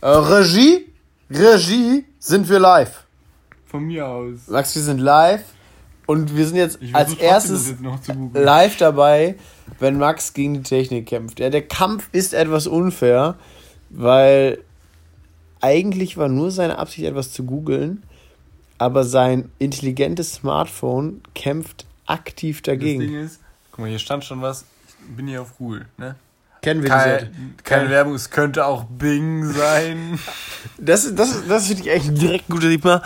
Äh, Regie, Regie, sind wir live. Von mir aus. Max, wir sind live und wir sind jetzt Ich als versuch trotzdem, erstes das jetzt noch zu googeln. live dabei, wenn Max gegen die Technik kämpft. Ja, der Kampf ist etwas unfair, weil eigentlich war nur seine Absicht, etwas zu googeln, aber sein intelligentes Smartphone kämpft aktiv Das dagegen. Ding ist, guck mal, hier stand schon was. Ich bin hier auf Google, ne? Kennen wir Keine, diese? keine Werbung, es könnte auch Bing sein. Das, das, das finde ich echt direkt ein gutes Thema.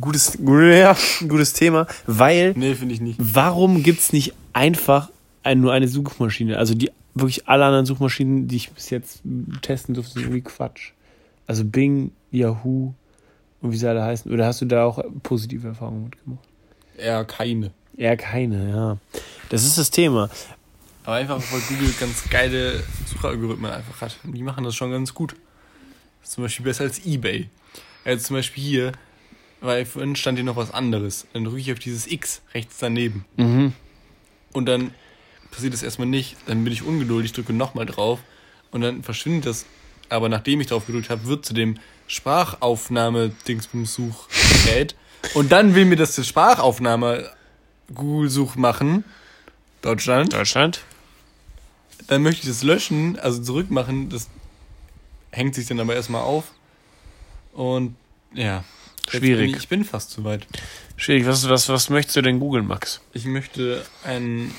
Gutes, ja, gutes Thema, weil nee, finde ich nicht. warum gibt es nicht einfach ein, nur eine Suchmaschine? Also die wirklich alle anderen Suchmaschinen, die ich bis jetzt testen durfte, sind irgendwie Quatsch. Also Bing, Yahoo und wie sie alle heißen. Oder hast du da auch positive Erfahrungen mitgemacht? Eher keine. Eher keine, ja. Das ist das Thema. Aber einfach, weil Google ganz geile Suchalgorithmen einfach hat. Und die machen das schon ganz gut. Zum Beispiel besser als Ebay. Also zum Beispiel hier, weil vorhin stand hier noch was anderes. Dann drücke ich auf dieses X rechts daneben. Mhm. Und dann passiert das erstmal nicht. Dann bin ich ungeduldig, drücke nochmal drauf. Und dann verschwindet das. Aber nachdem ich drauf gedrückt habe, wird zu dem Sprachaufnahme-Dingsbums-Suchgerät. Und dann will mir das die Sprachaufnahme Google-Such machen. Deutschland. Deutschland? Dann möchte ich das löschen, also zurückmachen. Das hängt sich dann aber erstmal auf. Und ja. Schwierig. Bin ich, ich bin fast zu weit. Schwierig. Was, was, was möchtest du denn googeln, Max? Ich möchte einen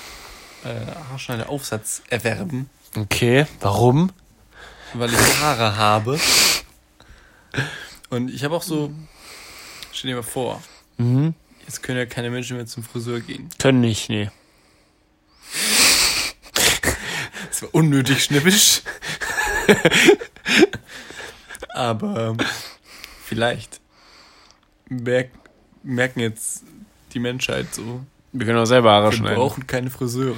äh, Haarschneider-Aufsatz erwerben, Okay. Warum? weil ich Haare habe. Und ich habe auch so. Stell dir mal vor, Mhm. jetzt können ja keine Menschen mehr zum Friseur gehen. Können nicht, nee. Das war unnötig schnippisch. Aber ähm, vielleicht merk, merken jetzt die Menschheit so, Wir können auch selber Haare wir schneiden. brauchen keine Friseure.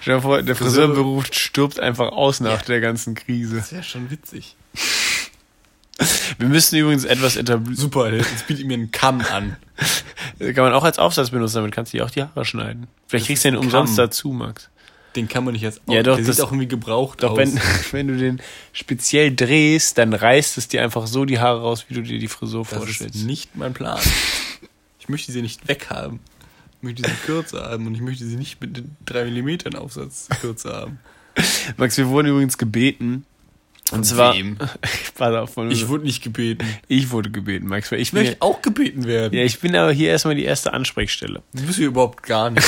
Stell dir vor, der Friseur- Friseurberuf stirbt einfach aus nach der ganzen Krise. Das wäre schon witzig. Wir müssen übrigens etwas etablieren. Super, jetzt bietet mir einen Kamm an. Kann man auch als Aufsatz benutzen, damit kannst du dir auch die Haare schneiden. Vielleicht Das kriegst du den umsonst dazu, Max. Den kann man nicht als Ja, doch, Der das- sieht auch irgendwie gebraucht Doch aus. wenn, wenn du den speziell drehst, dann reißt es dir einfach so die Haare raus, wie du dir die Frisur das vorstellst. ist nicht mein Plan. Ich möchte sie nicht weghaben. Ich möchte sie kürzer haben und ich möchte sie nicht mit den 3 mm Aufsatz kürzer haben. Max, wir wurden übrigens gebeten. Und Von zwar. wem? Pass auf, von Ich wurde nicht gebeten. ich wurde gebeten, Max. Ich Ich möchte auch gebeten werden. ja, ich bin aber hier erstmal die erste Ansprechstelle. Du bist hier überhaupt gar nicht.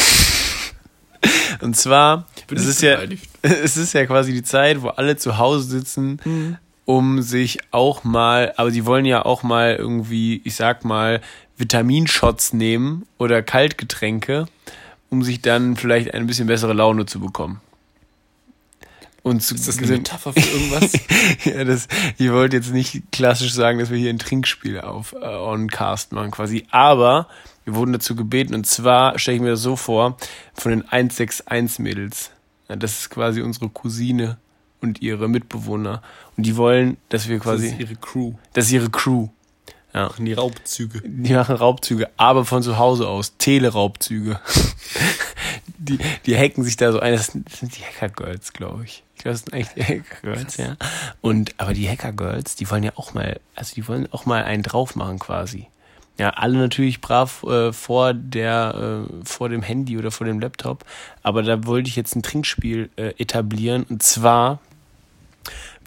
Und zwar, bin es ist, ja, es ist ja quasi die Zeit, wo alle zu Hause sitzen, um sich auch mal, aber sie wollen ja auch mal irgendwie, ich sag mal, Vitaminshots nehmen oder Kaltgetränke, um sich dann vielleicht eine bisschen bessere Laune zu bekommen. Und zu, Ist das eine Metapher für irgendwas? ja, das, ich wollte jetzt nicht klassisch sagen, dass wir hier ein Trinkspiel auf äh, on Cast machen quasi, aber wir wurden dazu gebeten und zwar stelle ich mir das so vor, von den 161 Mädels. Ja, das ist quasi unsere Cousine und ihre Mitbewohner und die wollen, dass wir Das quasi ist ihre Crew. das ist ihre Crew. Ja. Machen die Raubzüge. Die machen Raubzüge, aber von zu Hause aus. Teleraubzüge. Die, die hacken sich da so ein. Das sind, die Hacker-Girls, glaube ich. Ich glaube, das sind eigentlich die Hacker-Girls, ja. Und, aber die Hacker-Girls, die wollen ja auch mal, also die wollen auch mal einen drauf machen quasi. Ja, alle natürlich brav äh, vor der, äh, vor dem Handy oder vor dem Laptop. Aber da wollte ich jetzt ein Trinkspiel äh, etablieren. Und zwar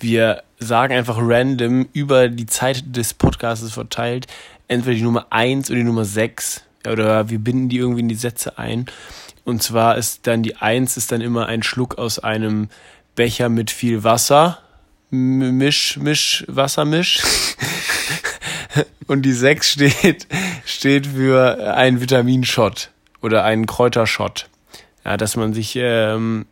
wir sagen einfach random über die Zeit des Podcasts verteilt, entweder die Nummer 1 oder die Nummer 6. Oder wir binden die irgendwie in die Sätze ein. Und zwar ist dann die 1 ist dann immer ein Schluck aus einem Becher mit viel Wasser. Misch, Misch, Wassermisch. Und die 6 steht, steht für einen Vitaminshot oder einen Kräutershot. Ja, dass man sich ähm,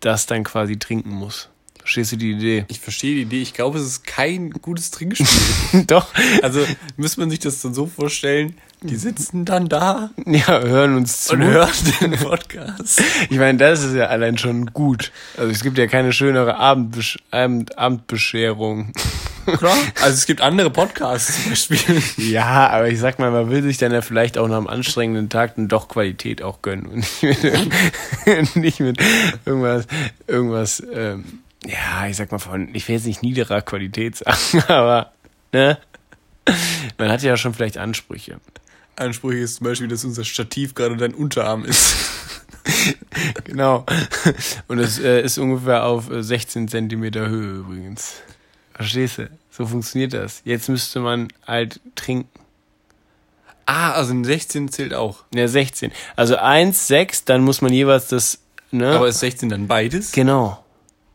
das dann quasi trinken muss. Verstehst du die Idee? Ich verstehe die Idee. Ich glaube, es ist kein gutes Trinkspiel. Doch. Also müsste man sich das dann so vorstellen, die sitzen dann da Ja, hören uns zu. und hören den Podcast. Ich meine, das ist ja allein schon gut. Also es gibt ja keine schönere Abendbesch Abend Abendbescherung. Klar. Also es gibt andere Podcasts zum Beispiel. Ja, aber ich sag mal, man will sich dann ja vielleicht auch nach einem anstrengenden Tag dann doch Qualität auch gönnen und nicht mit, nicht mit irgendwas, irgendwas ähm, ja, ich sag mal von, ich will jetzt nicht niederer Qualität sagen, aber, ne? Man hat ja schon vielleicht Ansprüche. Ansprüche ist zum Beispiel, dass unser Stativ gerade dein Unterarm ist. genau. Und es äh, ist ungefähr auf 16 Zentimeter Höhe übrigens. Verstehst du? So funktioniert das. Jetzt müsste man halt trinken. Ah, also ein 16 zählt auch. Ja, 16. Also 1, 6, dann muss man jeweils das, ne? Aber ist 16 dann beides? Genau.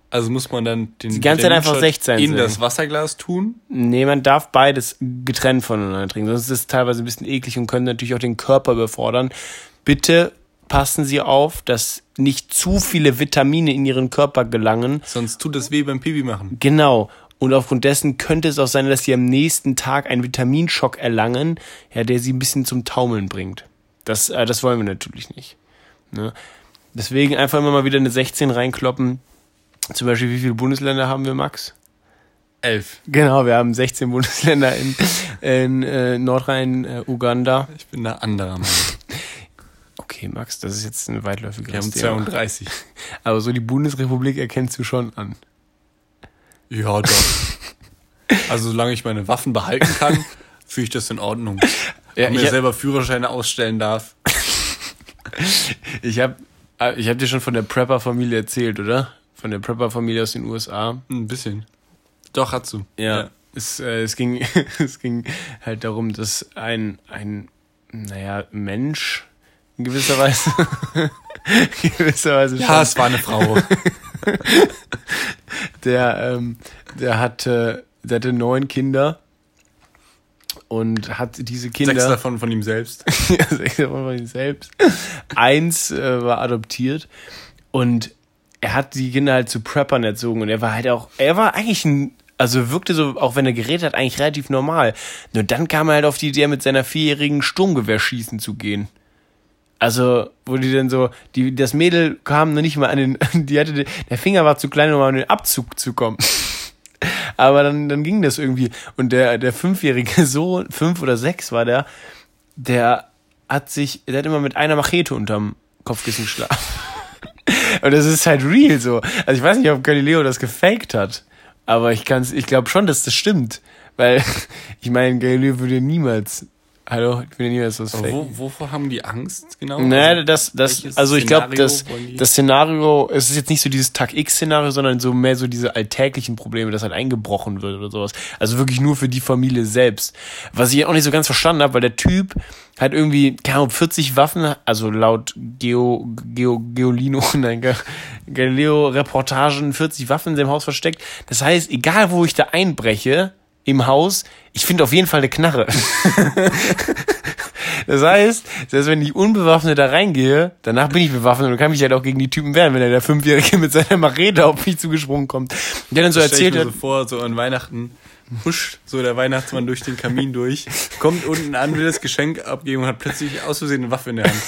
Also muss man dann den Die ganze Zeit einfach Vitaminshot 16 in sagen. das Wasserglas tun? Nee, man darf beides getrennt voneinander trinken. Sonst ist es teilweise ein bisschen eklig und können natürlich auch den Körper überfordern. Bitte passen Sie auf, dass nicht zu viele Vitamine in Ihren Körper gelangen. Sonst tut das weh beim Pipi machen. Genau. Und aufgrund dessen könnte es auch sein, dass Sie am nächsten Tag einen Vitaminschock erlangen, ja, der Sie ein bisschen zum Taumeln bringt. Das, äh, das wollen wir natürlich nicht. Ne? Deswegen einfach immer mal wieder eine 16 reinkloppen. Zum Beispiel, wie viele Bundesländer haben wir, Max? Elf. Genau, wir haben 16 Bundesländer in, in äh, Nordrhein, äh, Uganda. Ich bin da anderer Meinung. Okay, Max, das ist jetzt ein weitläufiges Wir haben Thema. 32. Aber so die Bundesrepublik erkennst du schon an. Ja, doch. Also solange ich meine Waffen behalten kann, fühle ich das in Ordnung. Ja, und mir ich hab- selber Führerscheine ausstellen darf. Ich habe ich hab dir schon von der Prepper-Familie erzählt, oder? Von der Prepper-Familie aus den USA. Ein bisschen. Doch, hast du. Ja. Es, äh, es, ging, es ging halt darum, dass ein, ein naja, Mensch in gewisser Weise. in gewisser Weise Ja, es war eine Frau. der, ähm, der hatte, der hatte neun Kinder und hat diese Kinder. Sechs davon von ihm selbst. Ja, sechs davon von ihm selbst. Eins äh, war adoptiert und er hat die Kinder halt zu Preppern erzogen und er war halt auch, er war eigentlich ein, also wirkte so, auch wenn er geredet hat, eigentlich relativ normal. Nur dann kam er halt auf die Idee, mit seiner vierjährigen Sturmgewehrschießen zu gehen. Also, wo die dann so, die, das Mädel kam noch nicht mal an den, die hatte, der Finger war zu klein, um an den Abzug zu kommen. Aber dann, dann ging das irgendwie. Und der, der fünfjährige Sohn, fünf oder sechs war der, der hat sich, der hat immer mit einer Machete unterm Kopfkissen geschlafen. Und das ist halt real so. Also ich weiß nicht, ob Galileo das gefaked hat. Aber ich kann's, ich glaube schon, dass das stimmt. Weil, ich meine, Galileo würde niemals, hallo, ich würde niemals was faken. Wo, wovor haben die Angst genau? Naja, das, das, welches also ich glaube, das, das Szenario, es ist jetzt nicht so dieses Tag-X-Szenario, sondern so mehr so diese alltäglichen Probleme, dass halt eingebrochen wird oder sowas. Also wirklich nur für die Familie selbst. Was ich auch nicht so ganz verstanden habe, weil der Typ hat irgendwie, keine Ahnung, 40 Waffen, also laut Geo, Geo, Geolino, nein, Ga- Galileo-Reportagen 40 Waffen in seinem Haus versteckt. Das heißt, egal wo ich da einbreche, im Haus, ich finde auf jeden Fall eine Knarre. Das heißt, selbst wenn ich unbewaffnet da reingehe, danach bin ich bewaffnet und kann mich halt auch gegen die Typen wehren, wenn er der Fünfjährige mit seiner Machete auf mich zugesprungen kommt. Der dann so Das stell ich erzählt mir hat, so vor, so an Weihnachten huscht so der Weihnachtsmann durch den Kamin durch, kommt unten an, will das Geschenk abgeben und hat plötzlich aus Versehen eine Waffe in der Hand.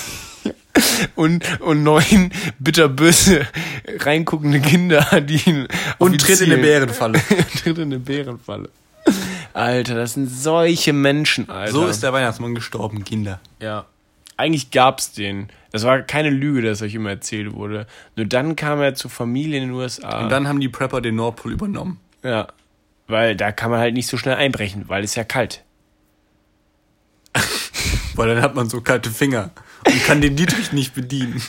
und, und neun bitterböse reinguckende Kinder, die ihn Und tritt in eine. Bärenfalle. tritt in eine Bärenfalle. Alter, das sind solche Menschen, Alter. So ist der Weihnachtsmann gestorben, Kinder. Ja. Eigentlich gab's den. Das war keine Lüge, dass euch immer erzählt wurde. Nur dann kam er zur Familie in den USA. Und dann haben die Prepper den Nordpol übernommen. Ja. Weil da kann man halt nicht so schnell einbrechen, weil es ja kalt. Weil dann hat man so kalte Finger und kann den Dietrich nicht bedienen.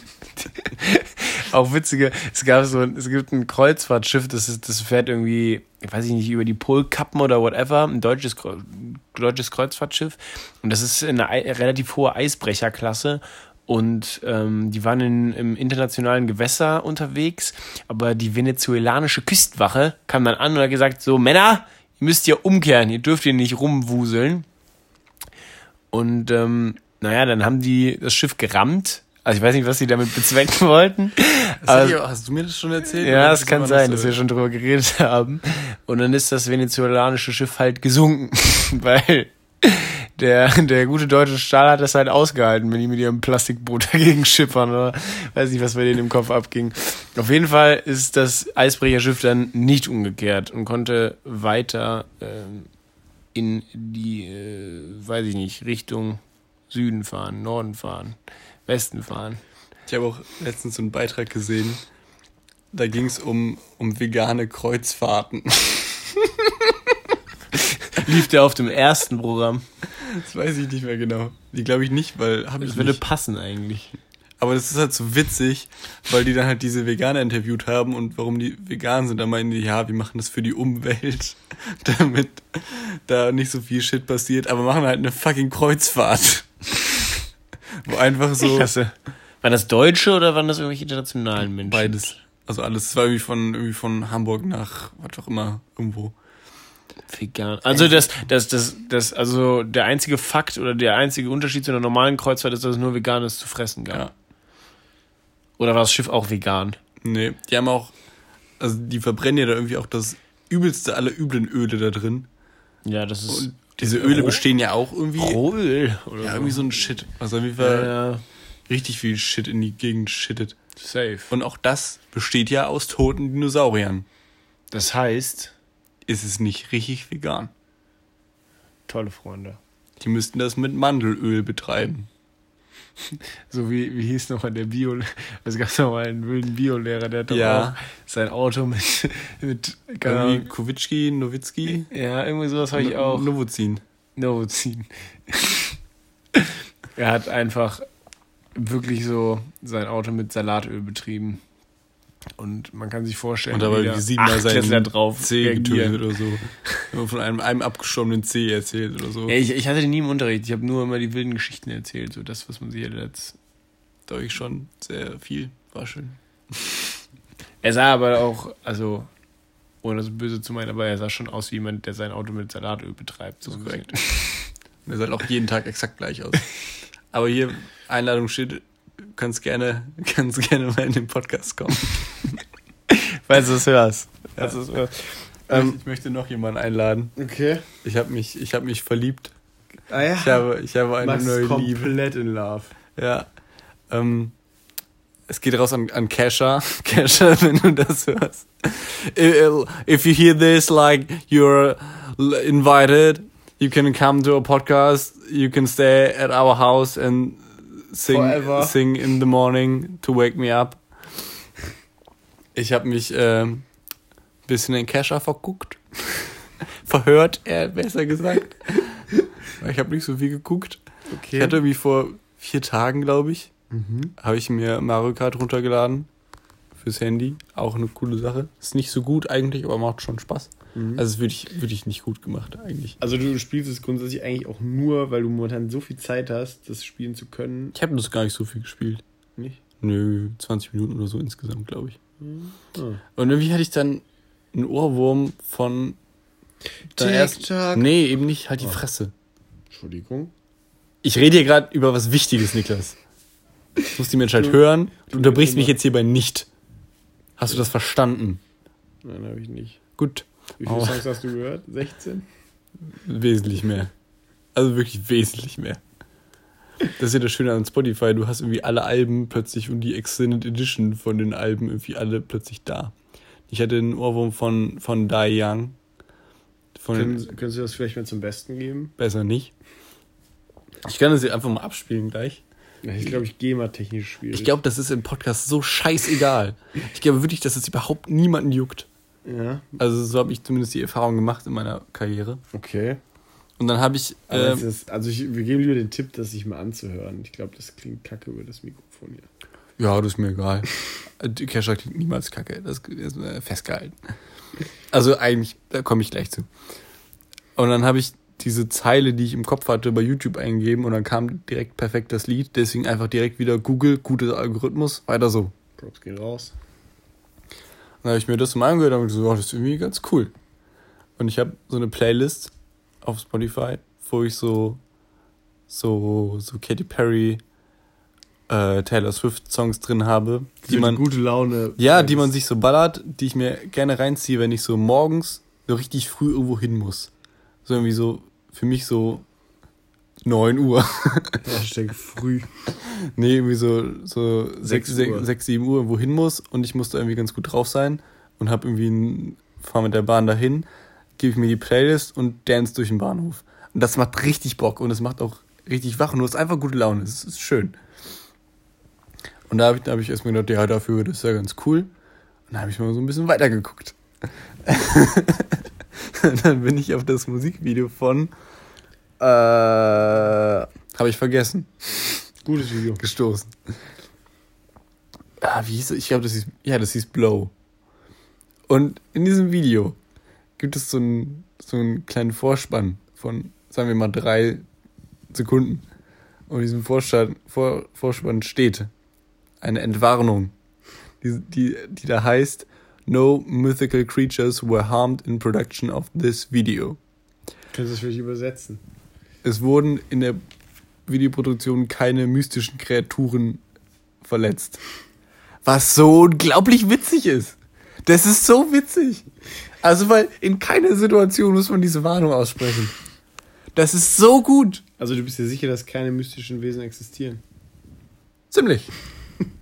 Auch witzige, es gab so, es gibt ein Kreuzfahrtschiff, das ist, das fährt irgendwie, ich weiß nicht, über die Polkappen oder whatever, ein deutsches, deutsches Kreuzfahrtschiff. Und das ist eine ei- relativ hohe Eisbrecherklasse. Und ähm, die waren in, im internationalen Gewässer unterwegs, aber die venezuelanische Küstenwache kam dann an und hat gesagt, so Männer, ihr müsst ja umkehren, ihr dürft hier nicht rumwuseln. Und ähm, naja, dann haben die das Schiff gerammt. Also ich weiß nicht, was sie damit bezwecken wollten. Hast, Aber, du, hast du mir das schon erzählt? ja, es kann sein, so? dass wir schon drüber geredet haben. Und dann ist das venezuelanische Schiff halt gesunken, weil der, der gute deutsche Stahl hat das halt ausgehalten, wenn die mit ihrem Plastikboot dagegen schippern oder weiß nicht, was bei denen im Kopf abging. Auf jeden Fall ist das Eisbrecherschiff dann nicht umgekehrt und konnte weiter ähm, in die, äh, weiß ich nicht, Richtung Süden fahren, Norden fahren, Westen fahren. Ich habe auch letztens so einen Beitrag gesehen, da ging es um, um vegane Kreuzfahrten. Lief der auf dem ersten Programm? Das weiß ich nicht mehr genau. Die glaube ich nicht, weil habe ich Das würde nicht. passen eigentlich. Aber das ist halt so witzig, weil die dann halt diese Veganer interviewt haben und warum die vegan sind. Da meinen die, ja, wir machen das für die Umwelt, damit da nicht so viel Shit passiert, aber machen halt eine fucking Kreuzfahrt. Wo einfach so Klasse. Waren das Deutsche oder waren das irgendwelche internationalen Menschen? beides. Also alles. Es war irgendwie von, irgendwie von Hamburg nach, was auch immer, irgendwo. Vegan. Also das, das, das, das, also der einzige Fakt oder der einzige Unterschied zu einer normalen Kreuzfahrt ist, dass es nur Veganes zu fressen gab. Ja. Oder war das Schiff auch vegan? Nee, die haben auch, also die verbrennen ja da irgendwie auch das übelste aller üblen Öle da drin. Ja, das ist Und diese Öle Roh- bestehen ja auch irgendwie. Rohöl oder Ja, irgendwie so ein Shit. Also auf jeden Fall Ja, ja, richtig viel Shit in die Gegend shittet. safe. Und auch das besteht ja aus toten Dinosauriern. Das heißt, Ist es nicht richtig vegan? tolle Freunde. Die müssten das mit Mandelöl betreiben. So wie, wie hieß nochmal der Bio, es gab noch mal einen wilden Biolehrer, der hat Ja. auch sein Auto mit, mit, Irgendwie Kowitschki, Nowitzki. ja, irgendwie sowas habe ich auch. Novozin. Novozin. er hat einfach wirklich so sein Auto mit Salatöl betrieben. Und man kann sich vorstellen, Und dabei wie siebenmal seinen drauf C getötet reagieren. oder so. Von einem, einem abgestorbenen C erzählt oder so. Ja, ich, ich hatte nie im Unterricht, ich habe nur immer die wilden Geschichten erzählt, so das, was man sich jetzt. Da ich schon sehr viel. War schön. Er sah aber auch, also, ohne das böse zu meinen, aber er sah schon aus wie jemand, der sein Auto mit Salatöl betreibt. So Das ist korrekt. Der sah auch jeden Tag exakt gleich aus. Aber hier, Einladung steht, kannst gerne, kannst gerne mal in den Podcast kommen. Falls du es hörst. Ja. es hörst. Ähm, ich möchte noch jemanden einladen. Okay. Ich habe mich, ich habe mich verliebt. Ah ja. Ich habe, ich habe eine Max neue ist Liebe. komplett in love. Ja. Ähm, es geht raus an, an Kesha. Kesha, wenn du das hörst. If you hear this, like, you're invited, you can come to a podcast, you can stay at our house and sing, Forever. sing in the morning to wake me up. Ich habe mich ähm, bisschen in Kesha verguckt. Verhört, eher besser gesagt. Ich habe nicht so viel geguckt. Okay. Ich hatte irgendwie vor vier Tagen, glaube ich, mhm. habe ich mir Mario Kart runtergeladen fürs Handy. Auch eine coole Sache. Ist nicht so gut eigentlich, aber macht schon Spaß. Mhm. Also es ist wirklich, wirklich nicht gut gemacht eigentlich. Also du spielst es grundsätzlich eigentlich auch nur, weil du momentan so viel Zeit hast, das spielen zu können. Ich habe das gar nicht so viel gespielt. Nicht? Nö, 20 Minuten oder so insgesamt, glaube ich. Oh. Und irgendwie hatte ich dann einen Ohrwurm von der ersten-. Nee, eben nicht, halt die Oh. Fresse. Entschuldigung. Ich rede hier gerade über was Wichtiges, Niklas. Das muss die Mensch halt hören. Du unterbrichst mich jetzt hierbei nicht. Hast du das verstanden? Nein, habe ich nicht. Gut. Wie viele Oh. Songs hast du gehört? 16? Wesentlich mehr. Also wirklich wesentlich mehr. Das ist ja das Schöne an Spotify. Du hast irgendwie alle Alben plötzlich und die Extended Edition von den Alben irgendwie alle plötzlich da. Ich hatte einen Ohrwurm von, von Die Young. Von Können, können Sie das vielleicht mal zum Besten geben? besser nicht. Ich kann das hier einfach mal abspielen gleich. Ja, ich glaube, ich gehe mal technisch schwierig. Ich glaube, das ist im Podcast so scheißegal. Ich glaube wirklich, dass es überhaupt niemanden juckt. Ja, Also so habe ich zumindest die Erfahrung gemacht in meiner Karriere. okay. Und dann habe ich... Es ist, also ich, wir geben lieber den Tipp, das sich mal anzuhören. Ich glaube, das klingt kacke über das Mikrofon hier. Ja, das ist mir egal. Die Kesha klingt niemals kacke. Das ist äh, festgehalten. Also eigentlich, da komme ich gleich zu. Und dann habe ich diese Zeile, die ich im Kopf hatte, bei YouTube eingegeben und dann kam direkt perfekt das Lied. Deswegen einfach direkt wieder Google, guter Algorithmus, weiter so. Props gehen raus. Dann habe ich mir das mal angehört und so, oh, das ist irgendwie ganz cool. Und ich habe so eine Playlist auf Spotify, wo ich so so so Katy Perry, äh, Taylor Swift Songs drin habe, die man gute Laune. ja, die man sich so ballert, die ich mir gerne reinziehe, wenn ich so morgens so richtig früh irgendwo hin muss. So irgendwie so für mich so 9 Uhr. Hashtag früh. Nee, irgendwie so, so 6, Sechs Uhr. 6, 7 Uhr irgendwo hin muss und ich muss da irgendwie ganz gut drauf sein und hab irgendwie fahr mit der Bahn dahin, gebe ich mir die Playlist und dance durch den Bahnhof. Und das macht richtig Bock und es macht auch richtig wach und du hast einfach gute Laune. Es ist schön. Und da habe ich, da hab ich erstmal gedacht, ja, dafür das ist ja ganz cool. dann habe ich mal so ein bisschen weitergeguckt. und dann bin ich auf das Musikvideo von. Äh, habe ich vergessen. Gutes Video. Gestoßen. Ah, wie hieß es? Ich glaube, das hieß. Ja, das hieß Blow. Und in diesem Video gibt es so einen, so einen kleinen Vorspann von, sagen wir mal, drei Sekunden. Und in diesem Vorspann, Vor, Vorspann steht eine Entwarnung, die, die, die da heißt, No mythical creatures were harmed in production of this video. Kannst du das vielleicht übersetzen? Es wurden in der Videoproduktion keine mystischen Kreaturen verletzt. Was so unglaublich witzig ist. Das ist so witzig. Also, weil in keiner Situation muss man diese Warnung aussprechen. Das ist so gut. Also du bist dir sicher, dass keine mystischen Wesen existieren? Ziemlich.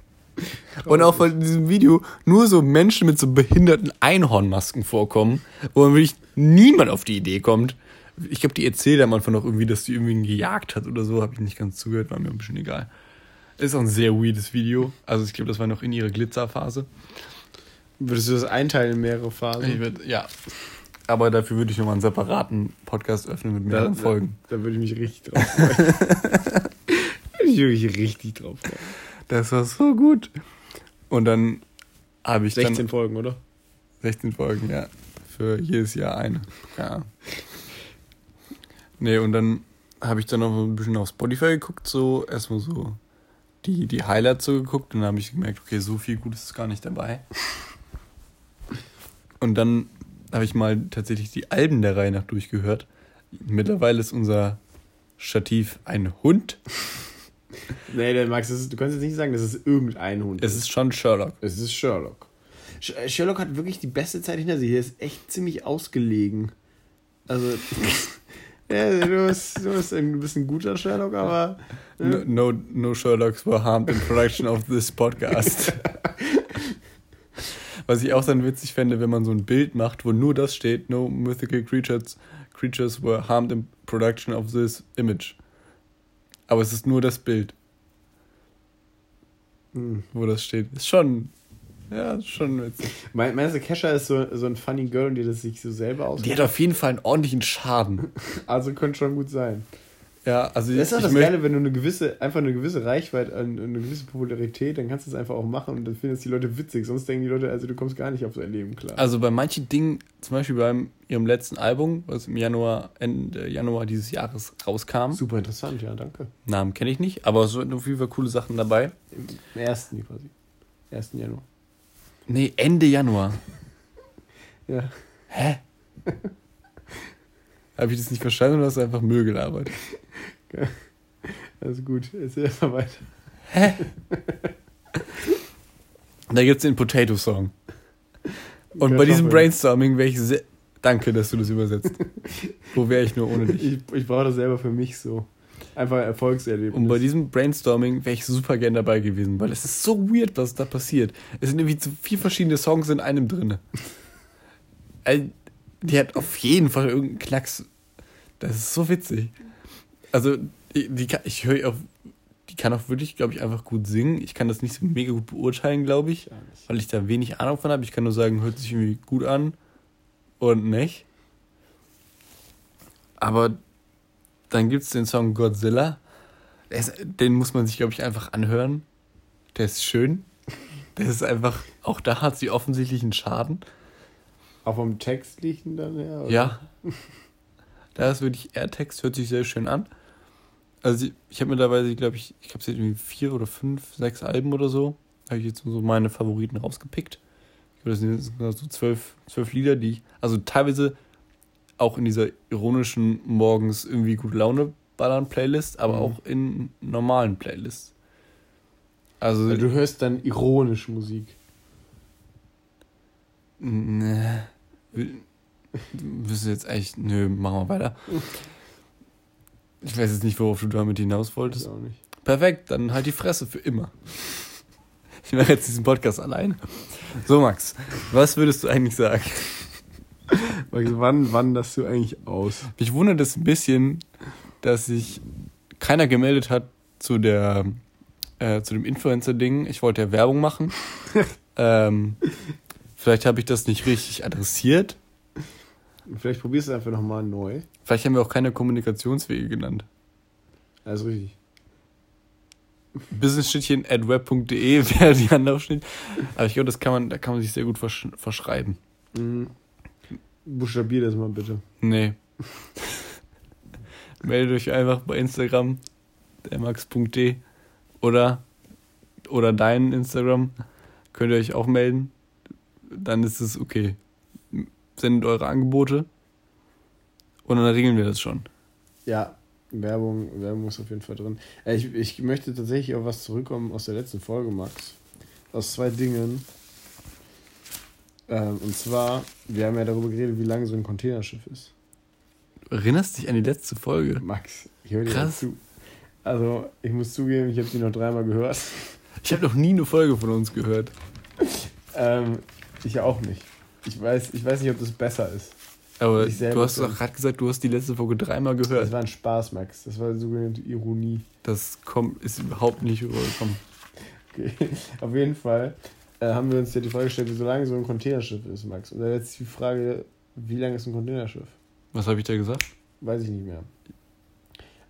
Und auch in diesem Video nur so Menschen mit so behinderten Einhornmasken vorkommen, wo wirklich niemand auf die Idee kommt. Ich glaube, die erzählt am Anfang noch irgendwie, dass die irgendwie gejagt hat oder so. Habe ich nicht ganz zugehört, war mir ein bisschen egal. Ist auch ein sehr weirdes Video. Also ich glaube, das war noch in ihrer Glitzerphase. Würdest du das einteilen in mehrere Phasen? Ich würd, ja. Aber dafür würde ich nochmal einen separaten Podcast öffnen mit mehreren da, Folgen. Da, da würde ich mich richtig drauf freuen. da würde ich wirklich richtig drauf freuen. Das war so gut. Und dann habe ich 16 dann, Folgen, oder? 16 Folgen, ja. Für jedes Jahr eine. Ja. Nee, und dann habe ich dann noch ein bisschen auf Spotify geguckt, so erstmal so die, die Highlights so geguckt und dann habe ich gemerkt, okay, so viel Gutes ist gar nicht dabei. Und dann habe ich mal tatsächlich die Alben der Reihe nach durchgehört. Mittlerweile ist unser Stativ ein Hund. Nee, der Max, ist, du kannst jetzt nicht sagen, das ist irgendein Hund. Es ist schon Sherlock. Es ist Sherlock. Sh- Sherlock hat wirklich die beste Zeit hinter sich. Er ist echt ziemlich ausgelegen. Also, ja, du bist, du bist ein bisschen guter Sherlock, aber. No, no, no Sherlocks were harmed in production of this podcast. Was ich auch dann witzig fände, wenn man so ein Bild macht, wo nur das steht, no mythical creatures, creatures were harmed in production of this image. Aber es ist nur das Bild, Hm. wo das steht. Ist schon, ja, ist schon witzig. Mein- Meinst du, Kesha ist so, so ein funny Girl, die das sich so selber aus. Die hat auf jeden Fall einen ordentlichen Schaden. Also könnte schon gut sein. Ja, also Das ist auch das Geile, wenn du eine gewisse, einfach eine gewisse Reichweite, und eine gewisse Popularität, dann kannst du es einfach auch machen und dann finden es die Leute witzig. Sonst denken die Leute, also du kommst gar nicht auf dein Leben klar. Also bei manchen Dingen, zum Beispiel beim ihrem letzten Album, was im Januar, Ende Januar dieses Jahres rauskam, Super interessant, ja, danke. Namen kenne ich nicht, aber es sind auf jeden Fall coole Sachen dabei. Im ersten quasi. 1. Januar. Nee, Ende Januar. Ja. Hä? Habe ich das nicht verstanden oder hast du einfach Müll gelabert? Also gut, erzähl einfach weiter. Da gibt es den Potato Song. Und bei diesem Brainstorming wäre ich sehr. Danke, dass du das übersetzt. Wo wäre ich nur ohne dich? Ich, ich brauche das selber für mich so. Einfach Erfolgserlebnis. Und bei diesem Brainstorming wäre ich super gern dabei gewesen, weil es ist so weird, was da passiert. Es sind irgendwie so vier verschiedene Songs in einem drin. Die hat auf jeden Fall irgendeinen Knacks. Das ist so witzig. Also, die, die kann, ich höre auf. Die kann auch wirklich, glaube ich, einfach gut singen. Ich kann das nicht so mega gut beurteilen, glaube ich, weil ich da wenig Ahnung von habe. Ich kann nur sagen, hört sich irgendwie gut an und nicht. Aber dann gibt es den Song Godzilla. Ist, den muss man sich, glaube ich, einfach anhören. Der ist schön. Der ist einfach, auch da hat sie offensichtlich einen Schaden. Auch vom Text liegen dann her? oder? Ja. Da ist wirklich Airtext, hört sich sehr schön an. Also ich, ich habe mittlerweile, glaube ich, ich habe irgendwie vier oder fünf, sechs Alben oder so. Habe ich jetzt so meine Favoriten rausgepickt. Ich glaube, das sind so zwölf, zwölf Lieder, die ich, also teilweise auch in dieser ironischen morgens irgendwie gute Laune ballern Playlist, aber Mhm. auch in normalen Playlists. Also, Also du hörst dann ironisch Musik. Ne. Willst du jetzt eigentlich. Nö, machen wir weiter. Ich weiß jetzt nicht, worauf du damit hinaus wolltest. auch nicht. Perfekt, dann halt die Fresse für immer. Ich mache jetzt diesen Podcast allein. So, Max, was würdest du eigentlich sagen? Max, wann wanderst du eigentlich aus? Mich wundert es ein bisschen, dass sich keiner gemeldet hat zu der äh, zu dem Influencer-Ding. Ich wollte ja Werbung machen. ähm, Vielleicht habe ich das nicht richtig adressiert. Vielleicht probierst du einfach nochmal neu. Vielleicht haben wir auch keine Kommunikationswege genannt. Alles richtig. Businessschnittchen at web.de wäre die Anlaufschnitt. Aber ich glaube, das kann man, da kann man sich sehr gut versch verschreiben. Mhm. Buchstabier das mal bitte. Nee. Meldet euch einfach bei Instagram, dermax.de oder, oder dein Instagram. Könnt ihr euch auch melden. Dann ist es okay. Sendet eure Angebote und dann regeln wir das schon. Ja, Werbung, Werbung ist auf jeden Fall drin. Äh, Ich, ich möchte tatsächlich auf was zurückkommen aus der letzten Folge, Max. Aus zwei Dingen. Ähm, und zwar, wir haben ja darüber geredet, wie lang so ein Containerschiff ist. Du erinnerst dich an die letzte Folge? Max, ich höre dir Krass. zu. Also, ich muss zugeben, ich habe die noch dreimal gehört. Ich habe noch nie eine Folge von uns gehört. Ähm, ich auch nicht. Ich weiß, ich weiß nicht, ob das besser ist. Aber du hast doch gerade gesagt, du hast die letzte Folge dreimal Das gehört. war ein Spaß, Max. Das war sogenannte Ironie. Das kommt, ist überhaupt nicht rübergekommen. Okay. Auf jeden Fall äh, haben wir uns ja die Frage gestellt, wie so lange so ein Containerschiff ist, Max. Und da jetzt die Frage, wie lang ist ein Containerschiff? Was habe ich da gesagt? Weiß ich nicht mehr.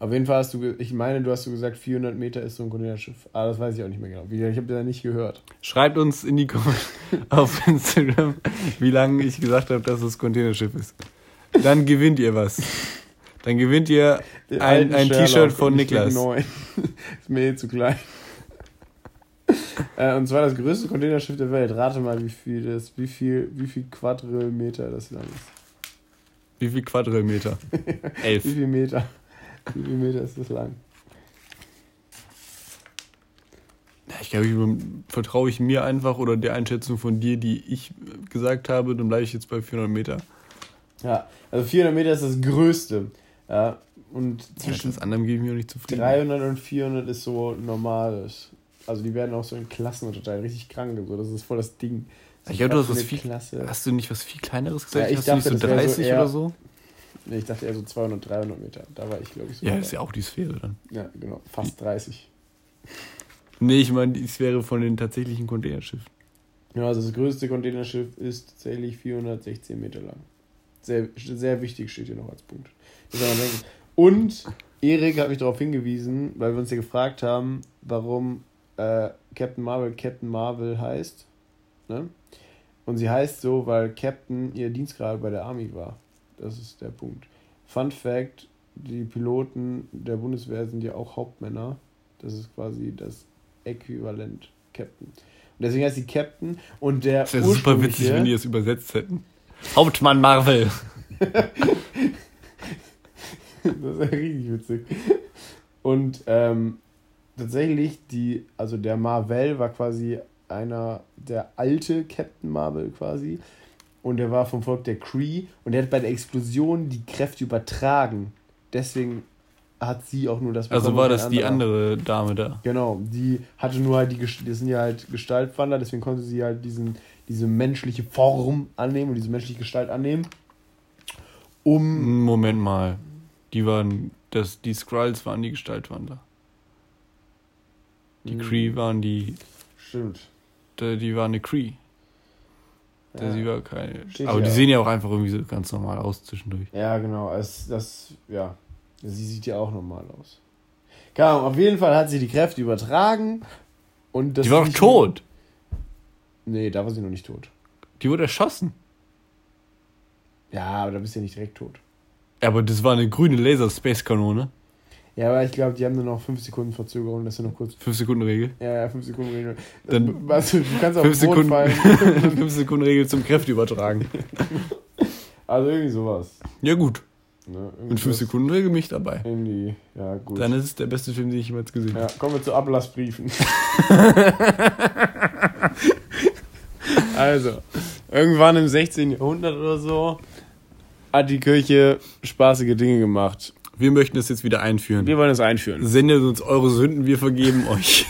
Auf jeden Fall hast du, ich meine, du hast so gesagt, 400 Meter ist so ein Containerschiff. Aber das weiß ich auch nicht mehr genau. Ich habe da nicht gehört. Schreibt uns in die Kommentare auf Instagram, wie lange ich gesagt habe, dass es Containerschiff ist. Dann gewinnt ihr was. Dann gewinnt ihr Den ein, ein T-Shirt von Niklas. neuen. ist mir eh zu klein. Äh, und zwar das größte Containerschiff der Welt. Rate mal, wie viel das, wie viel, wie viel Quadrilmeter das lang ist. Wie viel Quadrilmeter? Elf. Wie viel Meter? Wie viel Meter ist das lang? Ja, Ich glaube, ich vertraue ich mir einfach oder der Einschätzung von dir, die ich gesagt habe, dann bleibe ich jetzt bei 400 Meter. Ja, also 400 Meter ist das größte. Ja, und Zwischen das anderem gebe ich mir auch nicht zufrieden. 300 und 400 ist so normales. Also die werden auch so in Klassen unterteilt, richtig krank. So. Das ist voll das Ding. Ich glaube, du hast was viel. Klasse. Hast du nicht was viel kleineres gesagt? Ja, ich hast du nicht dachte, so das wäre so 30 eher- oder so? Nee, ich dachte eher so 200, 300 Meter. Da war ich, glaube ich, so. Ja, dabei. ist ja auch die Sphäre dann. ja, genau. Fast 30. Nee, ich meine die Sphäre von den tatsächlichen Containerschiffen. Genau, also das größte Containerschiff ist tatsächlich 416 Meter lang. Sehr, sehr wichtig steht hier noch als Punkt. Das soll man denken. Und Erik hat mich darauf hingewiesen, weil wir uns ja gefragt haben, warum äh, Captain Marvel Captain Marvel heißt. Ne? Und sie heißt so, weil Captain ihr Dienstgrad bei der Army war. Das ist der Punkt. Fun Fact: Die Piloten der Bundeswehr sind ja auch Hauptmänner. Das ist quasi das Äquivalent Captain. Und deswegen heißt sie Captain und der Das wäre super witzig, wenn die es übersetzt hätten. Hauptmann Marvel. das ist ja richtig witzig. Und ähm, tatsächlich, die, also der Marvel war quasi einer, der alte Captain Marvel quasi. Und der war vom Volk der Cree und der hat bei der Explosion die Kräfte übertragen. Deswegen hat sie auch nur das Also war das die andere Dame da. Genau, die hatte nur halt die, das sind ja halt Gestaltwandler, deswegen konnte sie halt diesen, diese menschliche Form annehmen und diese menschliche Gestalt annehmen. Um Moment mal. Die waren, das, die Skrulls waren die Gestaltwandler. Die Hm. Cree waren die, Stimmt. die, die waren eine Cree. Der, Ja. Sie war keine. Steht Aber die hier. sehen ja auch einfach irgendwie so ganz normal aus zwischendurch. Ja, genau. Es, das, ja. Sie sieht ja auch normal aus. Keine Ahnung, auf jeden Fall hat sie die Kräfte übertragen. Und das die war doch tot. Nee, da war sie noch nicht tot. Die wurde erschossen. Ja, aber da bist du ja nicht direkt tot. Ja, aber das war eine grüne Laser-Space-Kanone. Ja, aber ich glaube, die haben nur noch 5 Sekunden Verzögerung, dass du noch kurz. 5-Sekunden-Regel. Ja, ja, 5 Sekunden Regel. Dann- weißt du, kannst auf 5 den Boden Sekunden, fallen. 5 Sekunden Regel zum Kräfte übertragen. Also irgendwie sowas. Ja, gut. Ne? Irgendwie Mit 5 sowas. Sekunden Regel mich dabei. In die, ja, gut. Dann ist es der beste Film, den ich jemals gesehen habe. Ja, kommen wir zu Ablassbriefen. also, irgendwann im 16. Jahrhundert oder so hat die Kirche spaßige Dinge gemacht. Wir möchten das jetzt wieder einführen. Wir wollen es einführen. Sendet uns eure Sünden, wir vergeben euch.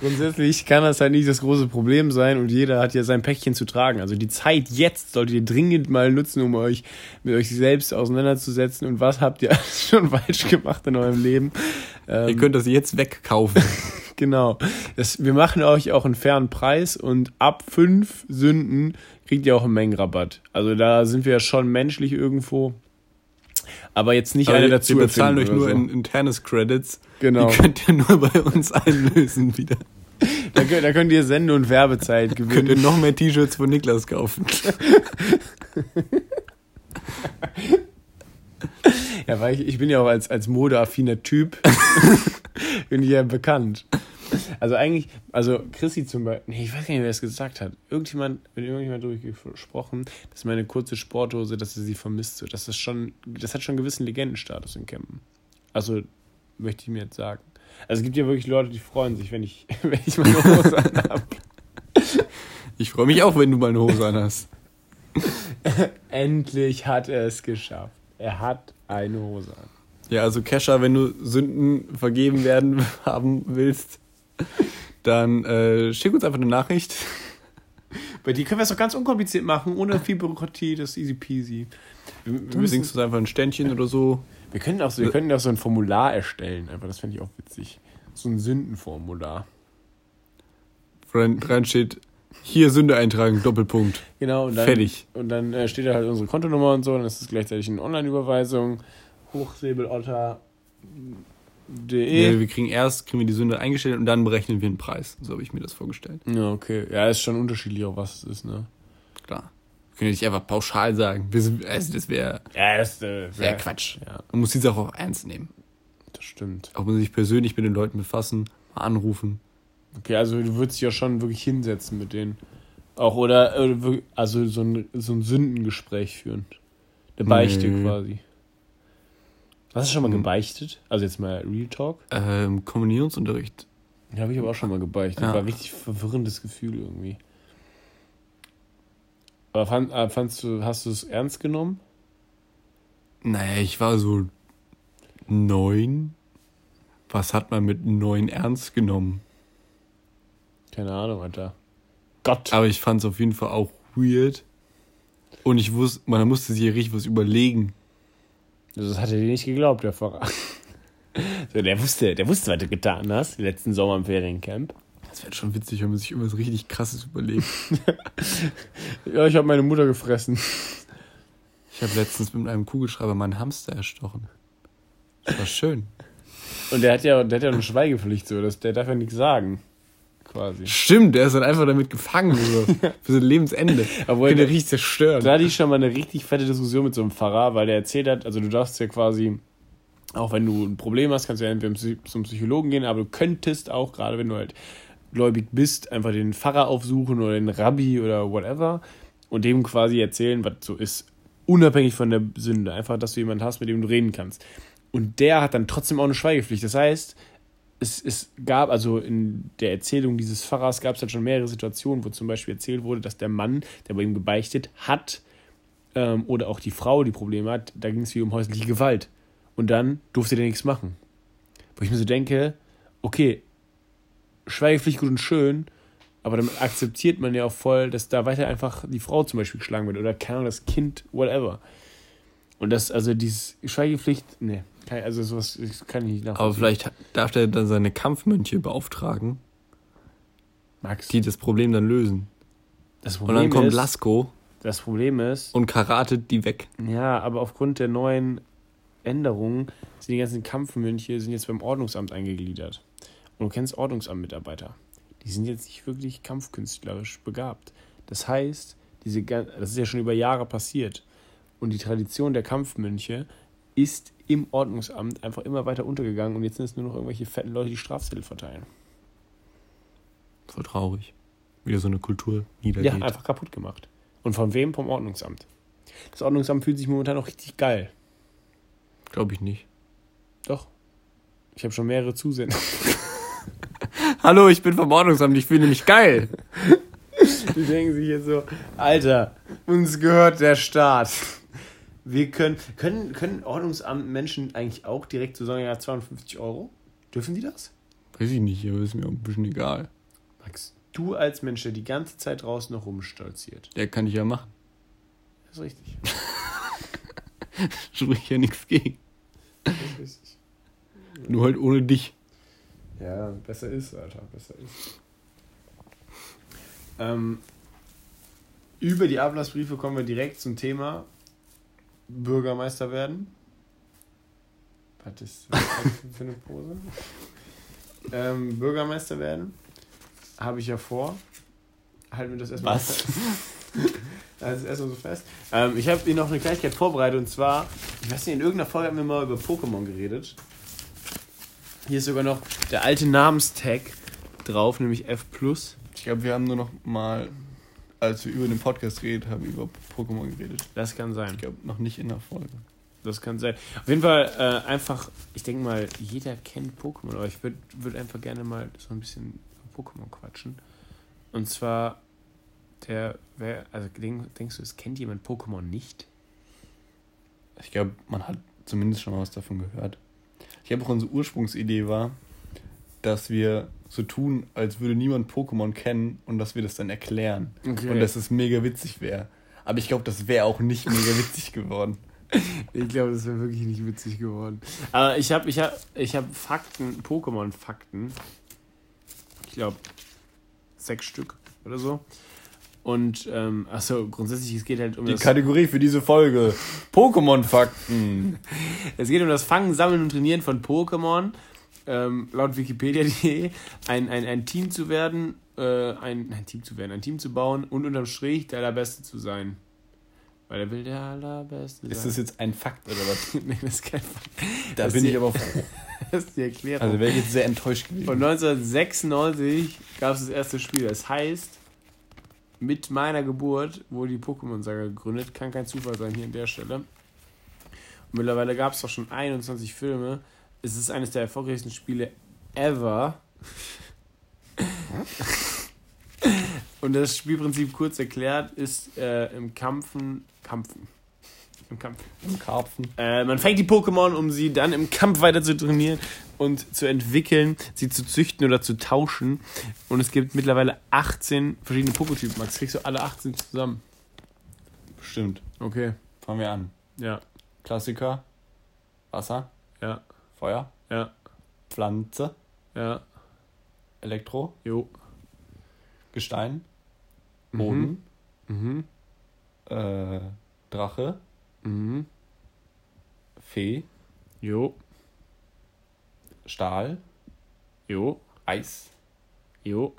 Grundsätzlich kann das halt nicht das große Problem sein und jeder hat ja sein Päckchen zu tragen. Also die Zeit jetzt solltet ihr dringend mal nutzen, um euch mit euch selbst auseinanderzusetzen und was habt ihr alles schon falsch gemacht in eurem Leben. Ähm, Ihr könnt das jetzt wegkaufen. Genau. Das, wir machen euch auch einen fairen Preis und ab fünf Sünden kriegt ihr auch einen Mengenrabatt. Also da sind wir ja schon menschlich irgendwo. Aber jetzt nicht Aber eine wir- dazu. Wir bezahlen euch nur so. in internes Credits. Genau. Die könnt ihr nur bei uns einlösen wieder. Da könnt, da könnt ihr Sende- und Werbezeit Könnt ihr gewinnen. noch mehr T-Shirts von Niklas kaufen. Ja, weil ich, ich bin ja auch als, als modeaffiner Typ, bin ich ja bekannt. Also eigentlich, also Chrissy zum Beispiel, nee, ich weiß gar nicht, wer es gesagt hat. Irgendjemand, mit irgendjemand durchgesprochen, dass meine kurze Sporthose, dass sie sie vermisst. So. Das ist schon, das hat schon einen gewissen Legendenstatus in Campen. Also möchte ich mir jetzt sagen. Also es gibt ja wirklich Leute, die freuen sich, wenn ich, wenn ich meine Hose anhabe. Ich freue mich auch, wenn du mal eine Hose anhast. Endlich hat er es geschafft. Er hat eine Hose an. Ja, also Kesha, wenn du Sünden vergeben werden haben willst, dann äh, schick uns einfach eine Nachricht. Bei dir können wir es doch ganz unkompliziert machen, ohne viel Bürokratie, das ist easy peasy. Wir, wir, singst uns einfach ein Ständchen oder so. wir können auch so, wir können auch so ein Formular erstellen, einfach, das fände ich auch witzig. So ein Sündenformular. Dann dran steht, hier Sünde eintragen, Doppelpunkt. Genau, und dann, Fertig. Und dann äh, steht da halt unsere Kontonummer und so, und das ist gleichzeitig eine Online-Überweisung. Hochsäbelotter.de. Nee, wir kriegen erst kriegen wir die Sünde eingestellt und dann berechnen wir einen Preis. So habe ich mir das vorgestellt. Ja, okay. Ja, ist schon unterschiedlich, auch was es ist, ne? Klar. Wir können nicht einfach pauschal sagen. Wir sind, also das wäre Ja, das äh, wär Quatsch. Ja, Man muss die Sache auch ernst nehmen. das stimmt. Auch man sich persönlich mit den Leuten befassen, mal anrufen. Okay, also du würdest dich ja schon wirklich hinsetzen mit denen. Auch oder, also so ein, so ein Sündengespräch führen. Eine Beichte Nee. quasi. Hast du schon mal Hm. gebeichtet? Also jetzt mal Real Talk? Ähm, Kommunionsunterricht. Ja, habe ich aber auch schon mal gebeichtet. Ja. War ein richtig verwirrendes Gefühl irgendwie. Aber fand, äh, fandst du, hast du es ernst genommen? Naja, ich war so neun. Was hat man mit neun ernst genommen? Keine Ahnung, Alter. Gott. Aber ich fand es auf jeden Fall auch weird. Und ich wusste, man musste sich ja richtig was überlegen. Also das hat er dir nicht geglaubt, der Pfarrer. So, der wusste, der wusste, was du getan hast, letzten Sommer im Feriencamp. Das wäre schon witzig, wenn man sich irgendwas richtig krasses überlegt. Ja, ich habe meine Mutter gefressen. Ich habe letztens mit einem Kugelschreiber meinen Hamster erstochen. Das war schön. Und der hat ja, der hat ja eine Schweigepflicht, so, das, der darf ja nichts sagen. Quasi. Stimmt, der ist dann einfach damit gefangen. So, für sein Lebensende. Obwohl der- richtig zerstören. Da hatte ich schon mal eine richtig fette Diskussion mit so einem Pfarrer, weil der erzählt hat, also du darfst ja quasi, auch wenn du ein Problem hast, kannst du ja entweder zum Psychologen gehen, aber du könntest auch, gerade wenn du halt gläubig bist, einfach den Pfarrer aufsuchen oder den Rabbi oder whatever und dem quasi erzählen, was so ist, unabhängig von der Sünde. Einfach, dass du jemanden hast, mit dem du reden kannst. Und der hat dann trotzdem auch eine Schweigepflicht. Das heißt, es, es gab, also in der Erzählung dieses Pfarrers gab es halt schon mehrere Situationen, wo zum Beispiel erzählt wurde, dass der Mann, der bei ihm gebeichtet hat, ähm, oder auch die Frau, die Probleme hat, da ging es wie um häusliche Gewalt. Und dann durfte der nichts machen. Wo ich mir so denke, okay, Schweigepflicht gut und schön, aber damit akzeptiert man ja auch voll, dass da weiter einfach die Frau zum Beispiel geschlagen wird oder keine Ahnung, das Kind, whatever. Und das, also dieses Schweigepflicht, nee, also sowas kann ich nicht nachvollziehen. Aber vielleicht darf der dann seine Kampfmönche beauftragen, Max, die das Problem dann lösen. das Und Problem dann kommt ist, Lasko das Problem ist, und karatet die weg. Ja, aber aufgrund der neuen Änderungen sind die ganzen Kampfmönche sind jetzt beim Ordnungsamt eingegliedert. Und du kennst Ordnungsamtmitarbeiter. Die sind jetzt nicht wirklich kampfkünstlerisch begabt. Das heißt, diese, das ist ja schon über Jahre passiert. Und die Tradition der Kampfmönche ist im Ordnungsamt einfach immer weiter untergegangen und jetzt sind es nur noch irgendwelche fetten Leute, die Strafzettel verteilen. Voll traurig. Wieder so eine Kultur Ja, niedergeht. einfach kaputt gemacht. Und von wem? Vom Ordnungsamt. Das Ordnungsamt fühlt sich momentan auch richtig geil. Glaube ich nicht. Doch. Ich habe schon mehrere Zusendungen. Hallo, ich bin vom Ordnungsamt, ich fühle mich geil. Die denken sich jetzt so, Alter, uns gehört der Staat. Wir können, können, können Ordnungsamt Menschen eigentlich auch direkt so sagen, ja, 250 Euro? Dürfen die das? Weiß ich nicht, aber ist mir auch ein bisschen egal. Max, du als Mensch, der die ganze Zeit draußen noch rumstolziert. Der kann ich ja machen. Das ist richtig. Sprich ja nichts gegen. Das ist richtig. Nur halt ohne dich. Ja, besser ist, Alter, besser ist. Ähm, über die Ablassbriefe kommen wir direkt zum Thema Bürgermeister werden. Was ist das für eine Pose? ähm, Bürgermeister werden. Habe ich ja vor. Halten wir das erstmal Was? fest. Also erstmal so fest. Ähm, ich habe Ihnen noch eine Kleinigkeit vorbereitet und zwar, ich weiß nicht, in irgendeiner Folge haben wir mal über Pokémon geredet. Hier ist sogar noch der alte Namenstag drauf, nämlich F. Ich glaube, wir haben nur noch mal, als wir über den Podcast geredet haben, über Pokémon geredet. Das kann sein. Ich glaube, noch nicht in der Folge. Das kann sein. Auf jeden Fall äh, einfach, ich denke mal, jeder kennt Pokémon, aber ich würde würd einfach gerne mal so ein bisschen über Pokémon quatschen. Und zwar, der, wer, also denk, denkst du, es kennt jemand Pokémon nicht? Ich glaube, man hat zumindest schon mal was davon gehört. Ich glaube, auch unsere Ursprungsidee war, dass wir so tun, als würde niemand Pokémon kennen und dass wir das dann erklären. Okay. Und dass es mega witzig wäre. Aber ich glaube, das wäre auch nicht mega witzig geworden. Ich glaube, das wäre wirklich nicht witzig geworden. Aber ich habe ich hab, ich hab Fakten, Pokémon-Fakten. Ich glaube, sechs Stück oder so. Und, ähm, achso, grundsätzlich, es geht halt um Die das. Kategorie für diese Folge: Pokémon-Fakten. Es geht um das Fangen, Sammeln und Trainieren von Pokémon. Ähm, laut Wikipedia.de ein, ein, ein Team zu werden, äh, ein, ein Team zu werden, ein Team zu bauen und unterm Strich der Allerbeste zu sein. Weil er will der Allerbeste sein. Ist das jetzt ein Fakt oder was? nee, das ist kein Fakt. Da Das bin ist ich die- aber froh. Das ist die Erklärung. Also wäre ich jetzt sehr enttäuscht gewesen. Und 1996 gab es das erste Spiel. Das heißt, mit meiner Geburt wurde die Pokémon-Saga gegründet. Kann kein Zufall sein hier an der Stelle. Und mittlerweile gab es doch schon 21 Filme. Es ist eines der erfolgreichsten Spiele ever. Und das Spielprinzip kurz erklärt ist äh, im Kampfen. Kampfen. Im Kampf. Im Karpfen. Äh, man fängt die Pokémon, um sie dann im Kampf weiter zu trainieren und zu entwickeln, sie zu züchten oder zu tauschen. Und es gibt mittlerweile 18 verschiedene Pokétypen. Max, kriegst du alle 18 zusammen? Bestimmt. Okay. Fangen wir an. Ja, Klassiker. Wasser. ja, Feuer. ja, Pflanze. ja. Elektro. Jo. Gestein. Mhm. Boden. Mhm. Äh, Drache. Mhm. Fee. Jo. Stahl. Jo. Eis. Jo.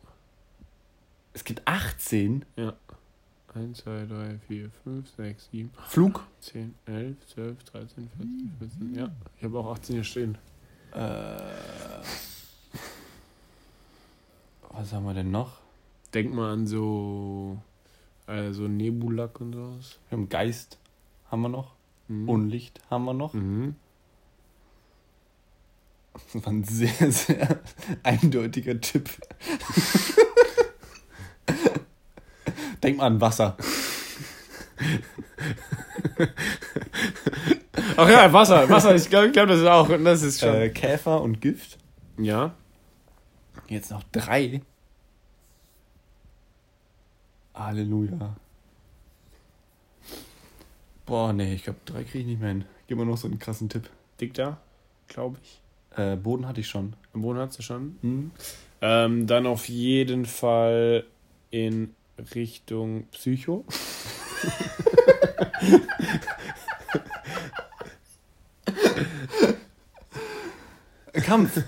Es gibt 18. 1, 2, 3, 4, 5, 6, 7, Flug. 10, 11, 12, 13, 14, 15. Ja, ich habe auch 18 hier stehen. Äh, was haben wir denn noch? Denk mal an so, äh, so Nebulak und sowas. Wir haben Geist. Haben wir noch. Mhm. Unlicht haben wir noch. Mhm. Das war ein sehr, sehr eindeutiger Tipp. Denk mal an Wasser. Ach ja, Wasser, Wasser, ich glaube, glaub, das ist auch, das ist schon. Äh, Käfer und Gift. ja. Jetzt noch drei. Halleluja. Boah, nee, ich glaube, drei kriege ich nicht mehr hin. Gib mir noch so einen krassen Tipp. Dick da, glaube ich. Äh, Boden hatte ich schon. Im Boden hast du schon. Hm? Ähm, dann auf jeden Fall in Richtung Psycho. Kampf.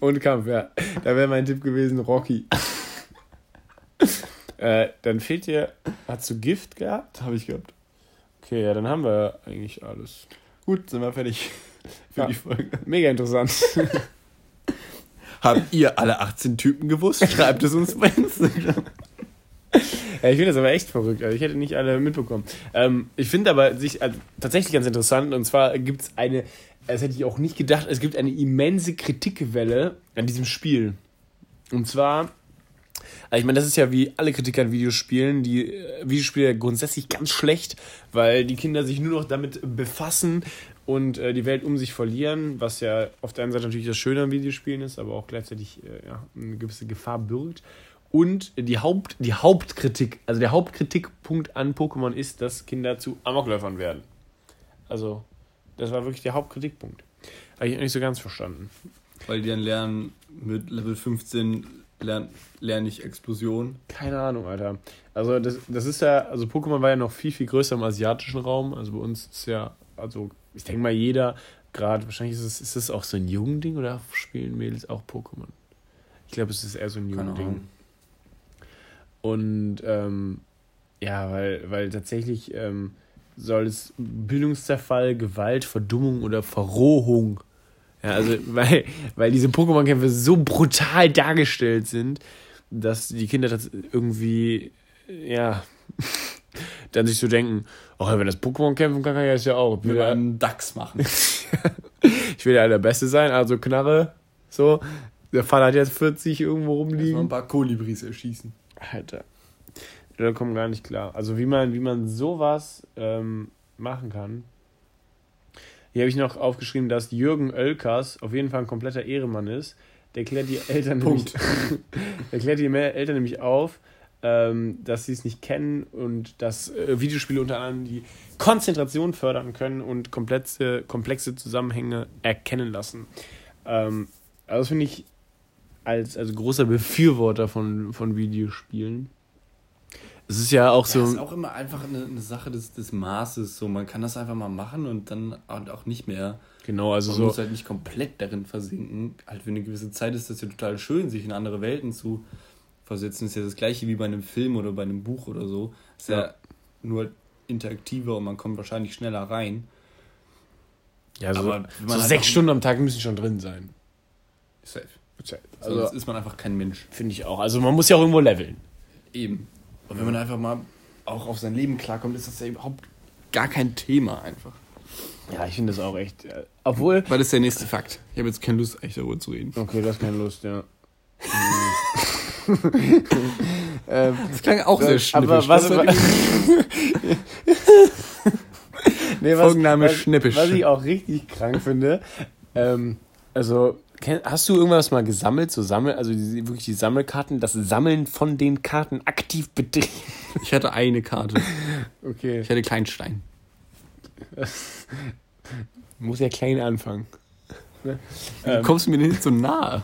Und Kampf, ja. Da wäre mein Tipp gewesen, Rocky. äh, dann fehlt dir, hast du Gift gehabt? Habe ich gehabt. Okay, ja, dann haben wir eigentlich alles. Gut, sind wir fertig für Ja. die Folge. Mega interessant. Habt ihr alle 18 Typen gewusst? Schreibt es uns bei Instagram. Ja, ich finde das aber echt verrückt. Also ich hätte nicht alle mitbekommen. Ähm, ich finde aber sich also, tatsächlich ganz interessant. Und zwar gibt es eine, das hätte ich auch nicht gedacht, es gibt eine immense Kritikwelle an diesem Spiel. Und zwar, also ich meine, das ist ja wie alle Kritiker an Videospielen, die äh, Videospiele grundsätzlich ganz schlecht, weil die Kinder sich nur noch damit befassen und äh, die Welt um sich verlieren, was ja auf der einen Seite natürlich das Schöne an Videospielen ist, aber auch gleichzeitig äh, ja, eine gewisse Gefahr birgt. Und die, Haupt, die Hauptkritik, also der Hauptkritikpunkt an Pokémon ist, dass Kinder zu Amokläufern werden. Also, das war wirklich der Hauptkritikpunkt. Habe ich nicht so ganz verstanden. Weil die dann lernen, mit Level 15 lernen, lerne ich Explosion. Keine Ahnung, Alter. Also das, das ist ja, also Pokémon war ja noch viel, viel größer im asiatischen Raum. Also bei uns ist ja, also ich denke mal jeder, gerade, wahrscheinlich ist es, ist es auch so ein Jugendding oder spielen Mädels auch Pokémon? Ich glaube, es ist eher so ein Jugendding. Und ähm, ja, weil, weil tatsächlich ähm, soll es Bildungszerfall, Gewalt, Verdummung oder Verrohung. Ja, also weil, weil diese Pokémon-Kämpfe so brutal dargestellt sind, dass die Kinder das irgendwie, ja, dann sich so denken, oh, wenn das Pokémon kämpfen kann, kann ich das ja auch. Mit einem Dachs machen. ich will ja der Beste sein, also Knarre, so. Der Vater hat jetzt 40 irgendwo rumliegen. Mal ein paar Kolibris erschießen. Alter. Da kommt gar nicht klar. Also wie man, wie man sowas ähm, machen kann. Hier habe ich noch aufgeschrieben, dass Jürgen Oelkers auf jeden Fall ein kompletter Ehremann ist. Der klärt die Eltern nämlich, der klärt die Eltern nämlich auf, ähm, dass sie es nicht kennen und dass äh, Videospiele unter anderem die Konzentration fördern können und komplexe, komplexe Zusammenhänge erkennen lassen. Ähm, also das finde ich als, als großer Befürworter von, von Videospielen. Es ist ja auch so. Es ist auch immer einfach eine, eine Sache des, des Maßes. So, man kann das einfach mal machen und dann und auch nicht mehr. Genau, also man so. Man muss halt nicht komplett darin versinken. Halt für eine gewisse Zeit ist das ja total schön, sich in andere Welten zu versetzen. Das ist ja das gleiche wie bei einem Film oder bei einem Buch oder so. Ist ja, ja nur interaktiver und man kommt wahrscheinlich schneller rein. Ja, so, Aber so sechs Stunden am Tag müssen schon drin sein. Safe. Also Sonst ist man einfach kein Mensch. Finde ich auch. Also man muss ja auch irgendwo leveln. Eben. Und wenn man einfach mal auch auf sein Leben klarkommt, ist das ja überhaupt gar kein Thema einfach. Ja, ich finde das auch echt. Äh, obwohl. Was ist der nächste Fakt? Ich habe jetzt keine Lust, echt darüber zu reden. Okay, du hast keine Lust, ja. ähm, das klang auch sehr schnippisch. Aber was, was, nee, was, Folgenname was, schnippisch. Was ich auch richtig krank finde, ähm, also Hast du irgendwas mal gesammelt, so Sammel, also die, wirklich die Sammelkarten, das Sammeln von den Karten aktiv betrieben? Ich hatte eine Karte. Okay. Ich hatte Kleinstein. Muss ja klein anfangen. Ne? Wie ähm, kommst du mir denn nicht so nahe?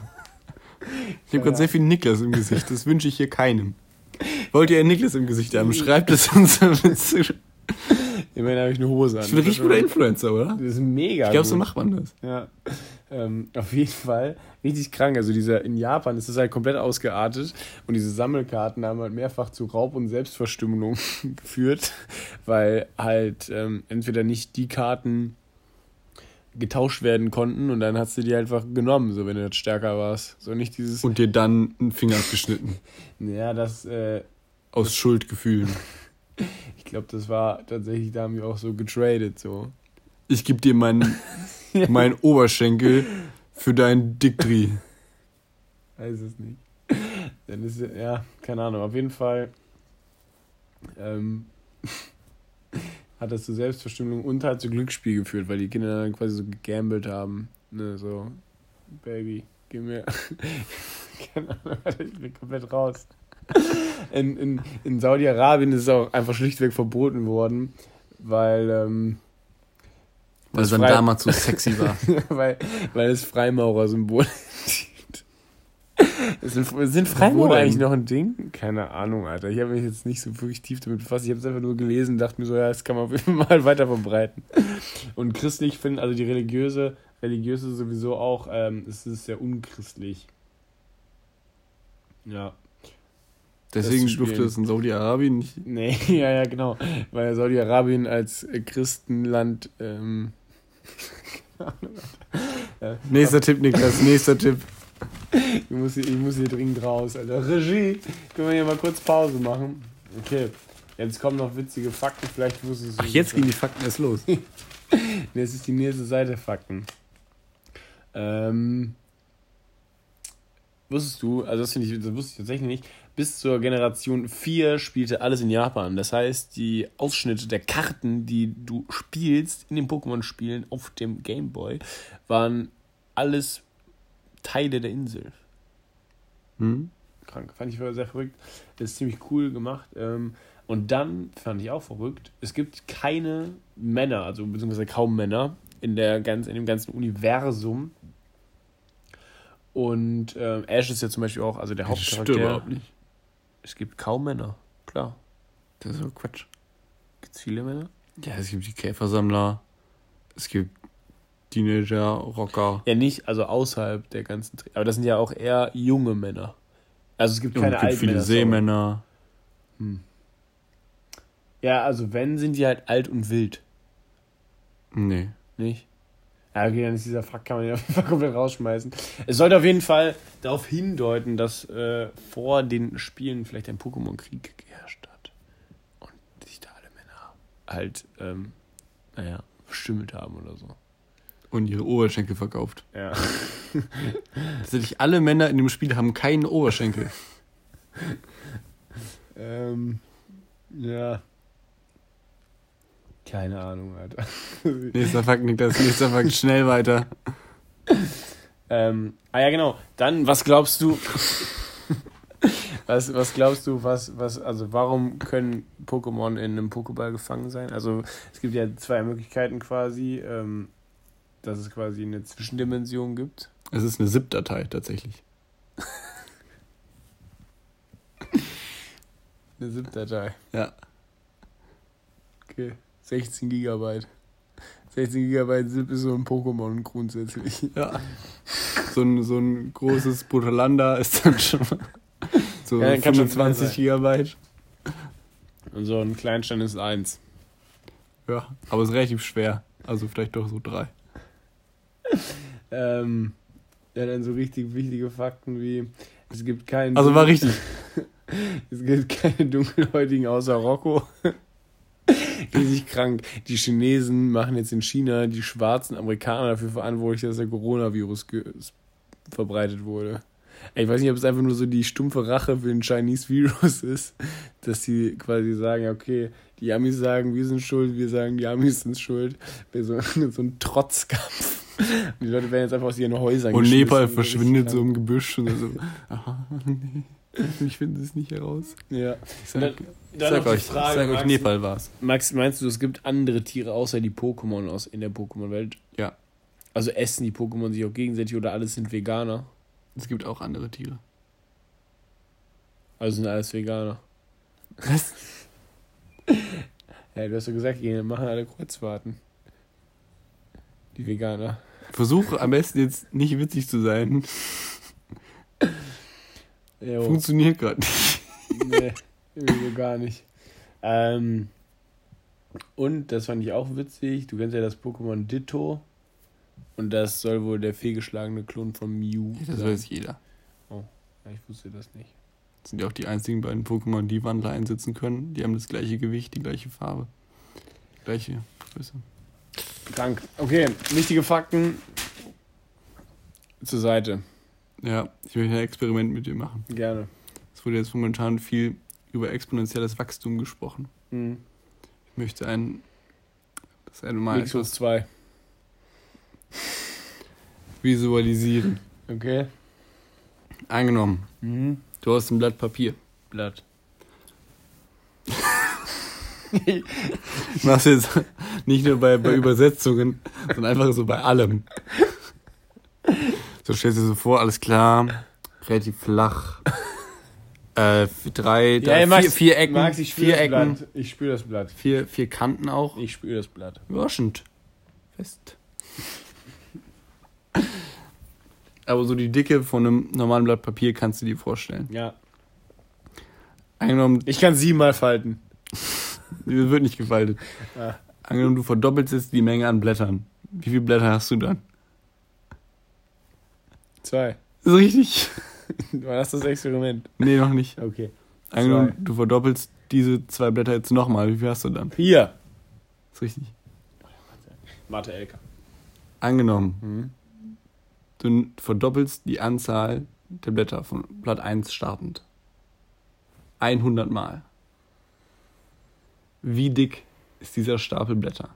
Ich habe gerade sehr viel Niklas im Gesicht. Das wünsche ich hier keinem. Wollt ihr Niklas im Gesicht haben? Schreibt es uns. Immerhin habe ich eine Hose an. Ich bin ein richtig guter Influencer, oder? Das ist mega. Ich glaube, so macht man das. Ja. Ähm, auf jeden Fall richtig krank. Also dieser in Japan ist das halt komplett ausgeartet und diese Sammelkarten haben halt mehrfach zu Raub- und Selbstverstümmelung geführt, weil halt ähm, entweder nicht die Karten getauscht werden konnten und dann hast du die einfach genommen, so wenn du jetzt stärker warst. So nicht dieses. Und dir dann einen Finger abgeschnitten. ja, das. Äh, Aus das Schuldgefühlen. Ich glaube, das war tatsächlich, da haben wir auch so getradet, so. Ich gebe dir meinen mein Oberschenkel für deinen Diktri. Weiß es nicht. Dann ist ja, keine Ahnung, auf jeden Fall ähm, hat das zu Selbstverstümmelung und halt zu Glücksspiel geführt, weil die Kinder dann quasi so gegambelt haben. Ne, so, Baby, gib mir. keine Ahnung, ich bin komplett raus. In, in, in Saudi-Arabien ist es auch einfach schlichtweg verboten worden, weil ähm, weil es dann damals so sexy war. weil, weil es Freimaurer-Symbol sind, sind Freimaurer eigentlich noch ein Ding? Keine Ahnung, Alter. Ich habe mich jetzt nicht so wirklich tief damit befasst. Ich habe es einfach nur gelesen und dachte mir so, ja, das kann man auf jeden Fall weiter verbreiten. Und christlich finden, also die religiöse, religiöse sowieso auch, ähm, es ist sehr unchristlich. Ja. Deswegen durfte es in Saudi-Arabien nicht. Nee, ja, ja, genau. Weil Saudi-Arabien als Christenland ähm. Nächster Tipp, Niklas, nächster Tipp. Ich muss, hier, ich muss hier dringend raus, Alter. Regie, können wir hier mal kurz Pause machen? Okay, jetzt kommen noch witzige Fakten, vielleicht wusstest du Ach, jetzt gehen die Fakten erst los. nee, es ist die nächste Seite Fakten. Ähm, wusstest du, also das, ich, das wusste ich tatsächlich nicht, bis zur Generation 4 spielte alles in Japan. Das heißt, die Ausschnitte der Karten, die du spielst in den Pokémon-Spielen auf dem Game Boy, waren alles Teile der Insel. Hm? Krank. Fand ich sehr verrückt. Das ist ziemlich cool gemacht. Ähm, und dann fand ich auch verrückt, es gibt keine Männer, also beziehungsweise kaum Männer in, der ganz, in dem ganzen Universum, Und ähm, Ash ist ja zum Beispiel auch, also der Das stimmt Hauptcharakter. überhaupt nicht. Es gibt kaum Männer, klar. Das ist so Quatsch. Gibt es viele Männer? Ja, es gibt die Käfersammler, es gibt Teenager, Rocker. Ja, nicht, also außerhalb der ganzen. Tri- Aber das sind ja auch eher junge Männer. Also es gibt keine es gibt alten viele. Seemänner. Ja, also wenn, sind die halt alt und wild, Nee. nicht? Ja, okay, dann ist dieser Fakt, kann man ja auf jeden Fall komplett rausschmeißen. Es sollte auf jeden Fall darauf hindeuten, dass äh, vor den Spielen vielleicht ein Pokémon-Krieg geherrscht hat. Und sich da alle Männer halt, ähm, naja, verstümmelt haben oder so. Und ihre Oberschenkel verkauft. Ja. Tatsächlich alle Männer in dem Spiel haben keinen Oberschenkel. ähm, ja. Keine Ahnung, Alter. Nächster Fakt, Niklas, nächster Fakt, schnell weiter. Ähm, ah ja, genau. Dann, was glaubst du? was, was glaubst du, was, was, also warum können Pokémon in einem Pokéball gefangen sein? Also es gibt ja zwei Möglichkeiten quasi, ähm, dass es quasi eine Zwischendimension gibt. Es ist eine ZIP-Datei tatsächlich. Eine ZIP-Datei. Ja. Okay. 16 Gigabyte. 16 Gigabyte ZIP ist so ein Pokémon grundsätzlich. Ja. So ein, so ein großes Brutalander ist dann schon mal so Ja, kann schon 25 sein. Gigabyte. Und so ein Kleinstand ist 1. Ja, aber ist relativ schwer. Also vielleicht doch so drei. Ähm, ja, dann so richtig wichtige Fakten wie, es gibt keinen... Also war richtig. Es gibt keine Dunkelhäutigen außer Rocco. Riesig krank. Die Chinesen machen jetzt in China die schwarzen Amerikaner dafür verantwortlich, dass der Coronavirus verbreitet wurde. Ich weiß nicht, ob es einfach nur so die stumpfe Rache für den Chinese Virus ist, dass sie quasi sagen, okay, die Amis sagen, wir sind schuld, wir sagen, die Amis sind schuld. So, so ein Trotzkampf. Und die Leute werden jetzt einfach aus ihren Häusern Und. Nepal Das verschwindet so im Gebüsch und so. Aha, nee. Ich finde es nicht heraus. Ja. Ich sag, Dann- dann sag euch, Frage, sag euch, Max. Nepal war's. Max, meinst du, es gibt andere Tiere außer die Pokémon aus in der Pokémon-Welt? Ja. Also essen die Pokémon sich auch gegenseitig oder alles sind Veganer? Es gibt auch andere Tiere. Also sind alles Veganer. Was? Ja, du hast ja gesagt, die machen alle Kreuzfahrten. Die Veganer. Versuche am besten jetzt nicht witzig zu sein. Jo, Funktioniert gerade nicht. nee, irgendwie so gar nicht. Ähm, und, das fand ich auch witzig, du kennst ja das Pokémon Ditto. Und das soll wohl der fehlgeschlagene Klon von Mew Das sein. weiß jeder. Ja, ich wusste das nicht. Das sind ja auch die einzigen beiden Pokémon, die Wandler einsetzen können. Die haben das gleiche Gewicht, die gleiche Farbe. Gleiche Größe. Krank. Okay, wichtige Fakten zur Seite. Ja, ich möchte ein Experiment mit dir machen. Gerne. Es wurde jetzt momentan viel über exponentielles Wachstum gesprochen. Mhm. Ich möchte ein. Das eine mal X etwas 2. visualisieren. Okay. Angenommen, Mhm. du hast ein Blatt Papier. Blatt. Ich mach's jetzt nicht nur bei, bei Übersetzungen, sondern einfach so bei allem. So stellst du dir so vor, alles klar, relativ flach. Äh, drei, drei ey, Max, vier, vier Ecken, Max, ich spüre vier das Ecken, Blatt. Ich spüre das Blatt. vier, vier Kanten auch. Ich spüre das Blatt. Überraschend. Fest. Aber so die Dicke von einem normalen Blatt Papier kannst du dir vorstellen. Ja. Angenommen, Ich kann sie mal falten. die wird nicht gefaltet. Ja. Angenommen, du verdoppelst jetzt die Menge an Blättern. Wie viele Blätter hast du dann? Zwei. Ist richtig? War das das Experiment? Nee, noch nicht. Okay. Angenommen, du verdoppelst diese zwei Blätter jetzt nochmal. Wie viel hast du dann? Vier. Ist richtig. Mathe Elka. Angenommen, Mhm. du verdoppelst die Anzahl der Blätter von Blatt 1 startend. 100 Mal. Wie dick ist dieser Stapel Blätter?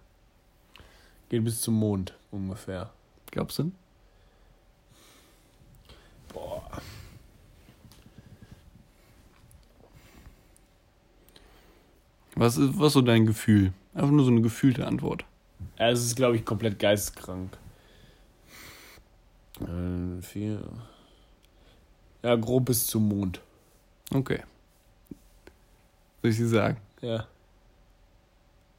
Geht bis zum Mond ungefähr. Glaubst du? Boah. Was ist was so dein Gefühl? Einfach nur so eine gefühlte Antwort. Ja, es ist, glaube ich, komplett geisteskrank. Äh, vier. Ja, grob bis zum Mond. Okay. Soll ich dir sagen? Ja.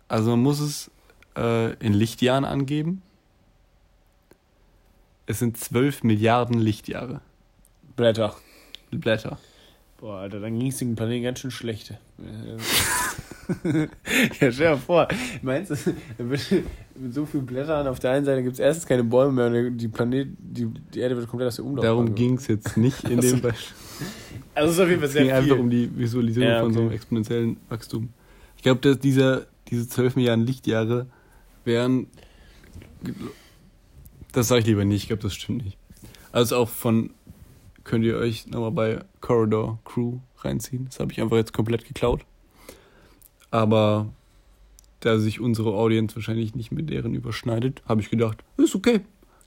Also man muss es äh, in Lichtjahren angeben. Es sind 12 Milliarden Lichtjahre. Blätter. Blätter. Boah, Alter, dann ging es dem Planeten ganz schön schlecht. ja, stell dir vor, meinst du, mit so vielen Blättern auf der einen Seite gibt es erstens keine Bäume mehr und die Planet, die, die Erde wird komplett aus der Umlauf. Darum ging es jetzt nicht in dem Beispiel. Also es ist auf jeden Fall Es sehr ging viel. einfach um die Visualisierung Ja, von so einem okay. exponentiellen Wachstum. Ich glaube, dass dieser, diese 12 Milliarden Lichtjahre wären. Das sage ich lieber nicht, ich glaube, das stimmt nicht. Also auch von. Könnt ihr euch nochmal bei Corridor Crew reinziehen? Das habe ich einfach jetzt komplett geklaut. Aber da sich unsere Audience wahrscheinlich nicht mit deren überschneidet, habe ich gedacht, ist okay,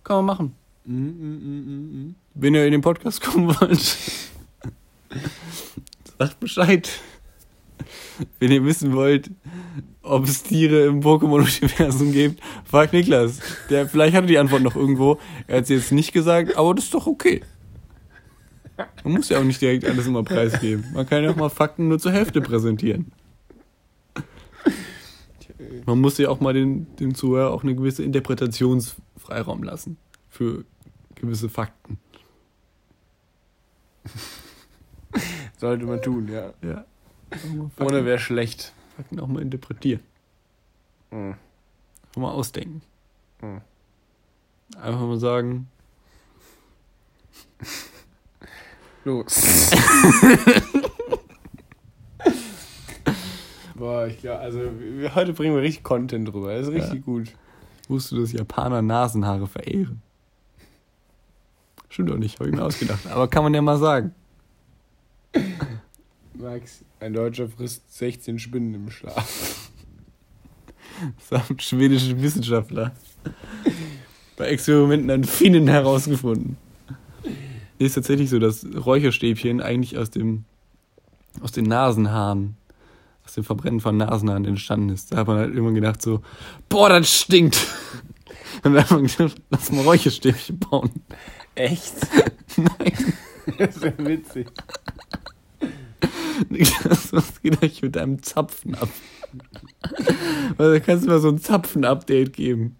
kann man machen. Mm, mm, mm. Wenn ihr in den Podcast kommen wollt, sagt Bescheid. Wenn ihr wissen wollt, ob es Tiere im Pokémon-Universum gibt, fragt Niklas. Der, vielleicht hat er die Antwort noch irgendwo. Er hat sie jetzt nicht gesagt, aber das ist doch okay. Man muss ja auch nicht direkt alles immer preisgeben. Man kann ja auch mal Fakten nur zur Hälfte präsentieren. Man muss ja auch mal den, dem Zuhörer auch eine gewisse Interpretationsfreiraum lassen für gewisse Fakten. Sollte man tun, ja. Ja. Ohne wäre schlecht. Fakten auch mal interpretieren. Mhm. Auch mal ausdenken. Mhm. Einfach mal sagen, Los. Boah, ich glaube, also wir, heute bringen wir richtig Content drüber. Das ist richtig Ja. gut. wusstest du, dass Japaner Nasenhaare verehren? Stimmt doch nicht, habe ich mir ausgedacht. Aber kann man ja mal sagen. Max, ein Deutscher frisst 16 Spinnen im Schlaf. Haben schwedische Wissenschaftler bei Experimenten an Finnen herausgefunden. Nee, ist tatsächlich so, dass Räucherstäbchen eigentlich aus dem aus den Nasenhaaren, aus dem Verbrennen von Nasenhaaren entstanden ist. Da hat man halt irgendwann gedacht so, boah, das stinkt. Und dann hat man gedacht, lass mal Räucherstäbchen bauen. Echt? Nein, Das ist ja witzig. Niklas, was geht euch mit deinem Zapfen ab? Also, da kannst du mal so ein Zapfen-Update geben.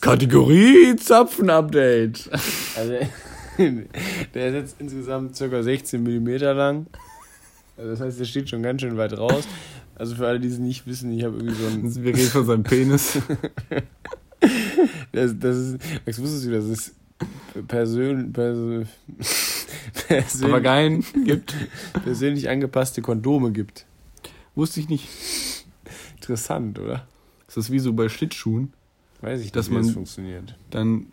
Kategorie Zapfen-Update. also, der ist jetzt insgesamt ca. 16 mm lang. Das heißt, der steht schon ganz schön weit raus. Also für alle, die es nicht wissen, ich habe irgendwie so ein. Wir reden von seinem Penis. Das, das ist. Max, wusstest du, dass es Persön, Persön, persönlich, Papageien gibt. persönlich angepasste Kondome gibt? Wusste ich nicht. Interessant, oder? Ist das wie so bei Schlittschuhen? Weiß ich Dass nicht, wie das man- funktioniert. Dann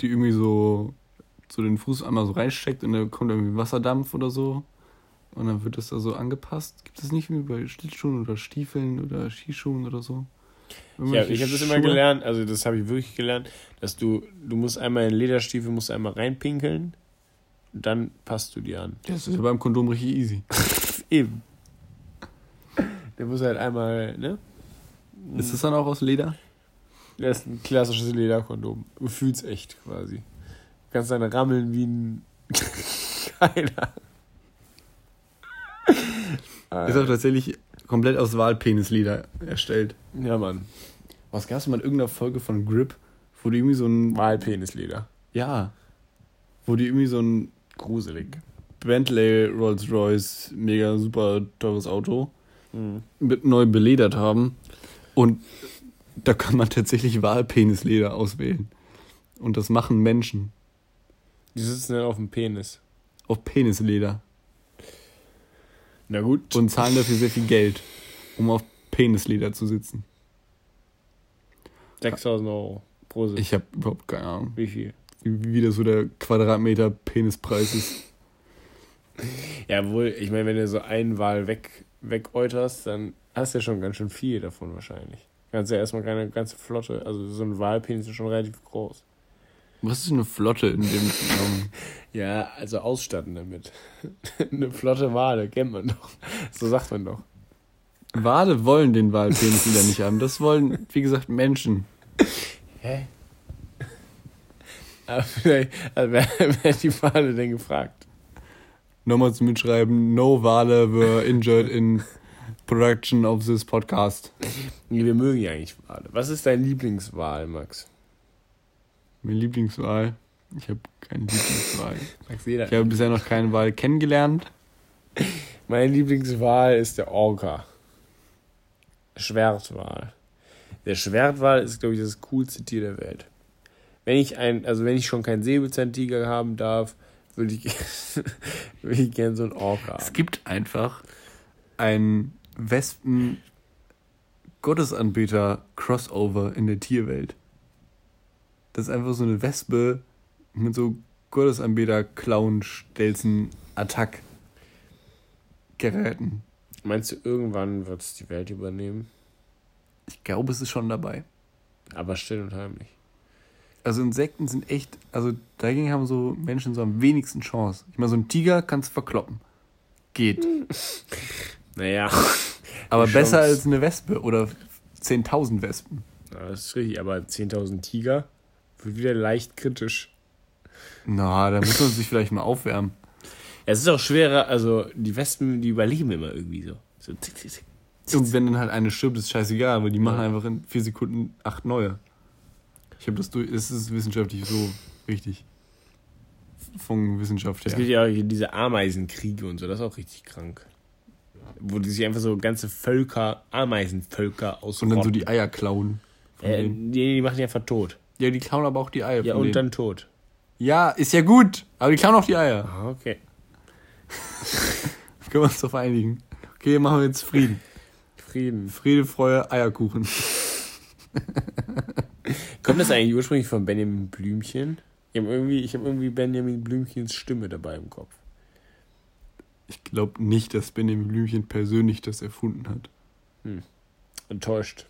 die irgendwie so, so den Fuß einmal so reinsteckt und dann kommt irgendwie Wasserdampf oder so. Und dann wird das da so angepasst. Gibt es nicht wie bei Schlittschuhen oder Stiefeln oder Skischuhen oder so? Ja, ich habe das immer gelernt, also das habe ich wirklich gelernt, dass du, du musst einmal in Lederstiefel, musst einmal reinpinkeln, dann passt du die an. Das ist ja beim Kondom richtig easy. Eben. Der muss halt einmal, ne? Ist das dann auch aus Leder? Das ist ein klassisches Lederkondom. Du fühlst echt quasi. Du kannst dann rammeln wie ein. Keiner. Ist auch tatsächlich komplett aus Walpenisleder erstellt. Ja, Mann. Was gab es mal in irgendeiner Folge von Grip, wo die irgendwie so ein. Walpenisleder. Ja. Wo die irgendwie so ein Gruselig. Bentley Rolls Royce, mega super teures Auto, Mhm. mit neu beledert haben. Und da kann man tatsächlich Walpenisleder auswählen. Und das machen Menschen. Die sitzen dann auf dem Penis. Auf Penisleder. Na gut. Und zahlen dafür sehr viel Geld, um auf Penisleder zu sitzen. 6000 Euro pro Sitz. Ich habe überhaupt keine Ahnung, Wie viel? wie, wie das so der Quadratmeter Penispreis ist. Ja, wohl, ich meine, wenn du so einen Wal weg, wegäuterst, dann hast du ja schon ganz schön viel davon wahrscheinlich. Kannst ja erstmal keine ganze Flotte, also so ein Walpenis ist schon relativ groß. Was ist eine Flotte in dem Zusammenhang? Ja, also ausstatten damit. Eine flotte Wale, kennt man doch. So sagt man doch. Wale wollen den Walpenisleder nicht haben. Das wollen, wie gesagt, Menschen. Hä? Aber vielleicht, also wer, wer hat die Wale denn gefragt? nochmal zu mitschreiben, no Wale were injured in production of this podcast. Nee, wir mögen ja eigentlich Wale. Was ist dein Lieblingswal, Max? Mein Lieblingswahl. Ich habe keine Lieblingswahl. Max, jeder. Ich habe bisher noch keinen Wahl kennengelernt. Mein Lieblingswal ist der Orca. Schwertwal. Der Schwertwal ist, glaube ich, das coolste Tier der Welt. Wenn ich ein, also wenn ich schon keinen Säbelzahntiger haben darf, würde ich, würde ich gerne so einen Orca haben. Es gibt einfach ein Wespen-Gottesanbeter-Crossover in der Tierwelt. Das ist einfach so eine Wespe mit so Gottesанbeter-Clown-Stelzen-Attack-Geräten. Meinst du, irgendwann wird es die Welt übernehmen? Ich glaube, es ist schon dabei. Aber still und heimlich. Also Insekten sind echt, also dagegen haben so Menschen so am wenigsten Chance. Ich meine, so ein Tiger kannst du verkloppen. Geht. Naja. Aber besser als eine Wespe oder 10.000 Wespen. Ja, das ist richtig, aber 10.000 Tiger wird wieder leicht kritisch. Na, da muss man sich vielleicht mal aufwärmen. Es ist auch schwerer, also die Wespen, die überleben immer irgendwie so. So zick, zick, zick. Und wenn dann halt eine stirbt, ist scheißegal, weil die machen Ja. einfach in vier Sekunden acht neue. Ich habe das durch, es ist wissenschaftlich so richtig. Von Wissenschaft Es her. gibt ja auch hier diese Ameisenkriege und so, das ist auch richtig krank. Wo die sich einfach so ganze Völker, Ameisenvölker Und ausrotten. dann so die Eier klauen. äh, die, die machen die einfach tot. Ja, die klauen aber auch die Eier. Ja, und denen. dann tot. Ja, ist ja gut, aber die klauen auch die Eier. Ah, okay. Können wir uns doch einigen. Okay, machen wir jetzt Frieden. Frieden. Friede, Freude, Eierkuchen. Kommt das eigentlich ursprünglich von Benjamin Blümchen? Ich habe irgendwie, ich hab irgendwie Benjamin Blümchens Stimme dabei im Kopf. Ich glaube nicht, dass Benjamin Blümchen persönlich das erfunden hat. Enttäuscht.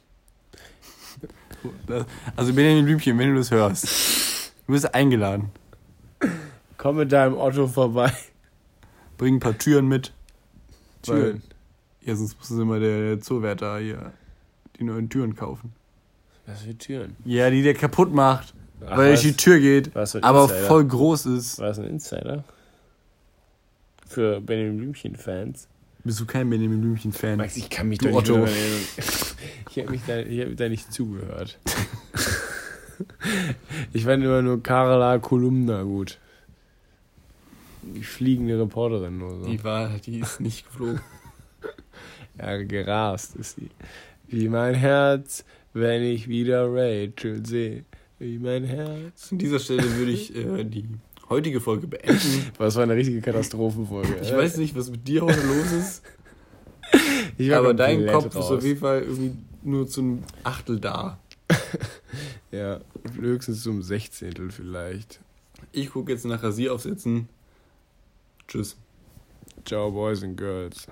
Also Benjamin Blümchen, wenn du das hörst, du bist eingeladen. Komm mit deinem Otto vorbei. Bring ein paar Türen mit. Türen. Ja, sonst muss immer der Zoowärter hier die neuen Türen kaufen. Was für Türen? Ja, die der kaputt macht, Ach, weil was? durch die Tür geht, aber Insider? voll groß ist. War das ein Insider? Für Benjamin Blümchen-Fans. Bist du kein Benjamin Blümchen-Fan? Max, ich kann mich Du da nicht Otto. Ich habe mich da, ich hab da nicht zugehört. ich fand immer nur Carla Kolumna gut. Die fliegende Reporterin nur so. Die war, die ist nicht geflogen. Ja, gerast ist sie. Wie mein Herz, wenn ich wieder Rachel sehe. Wie mein Herz. An dieser Stelle würde ich äh, die heutige Folge beenden. Was war eine richtige Katastrophenfolge. Ich weiß nicht, was mit dir heute los ist, aber dein Kopf ist raus. auf jeden Fall irgendwie nur zu einem Achtel da. Ja, höchstens zum Sechzehntel vielleicht. Ich gucke jetzt nach Rasieraufsätzen. Tschüss. Ciao, Boys and Girls.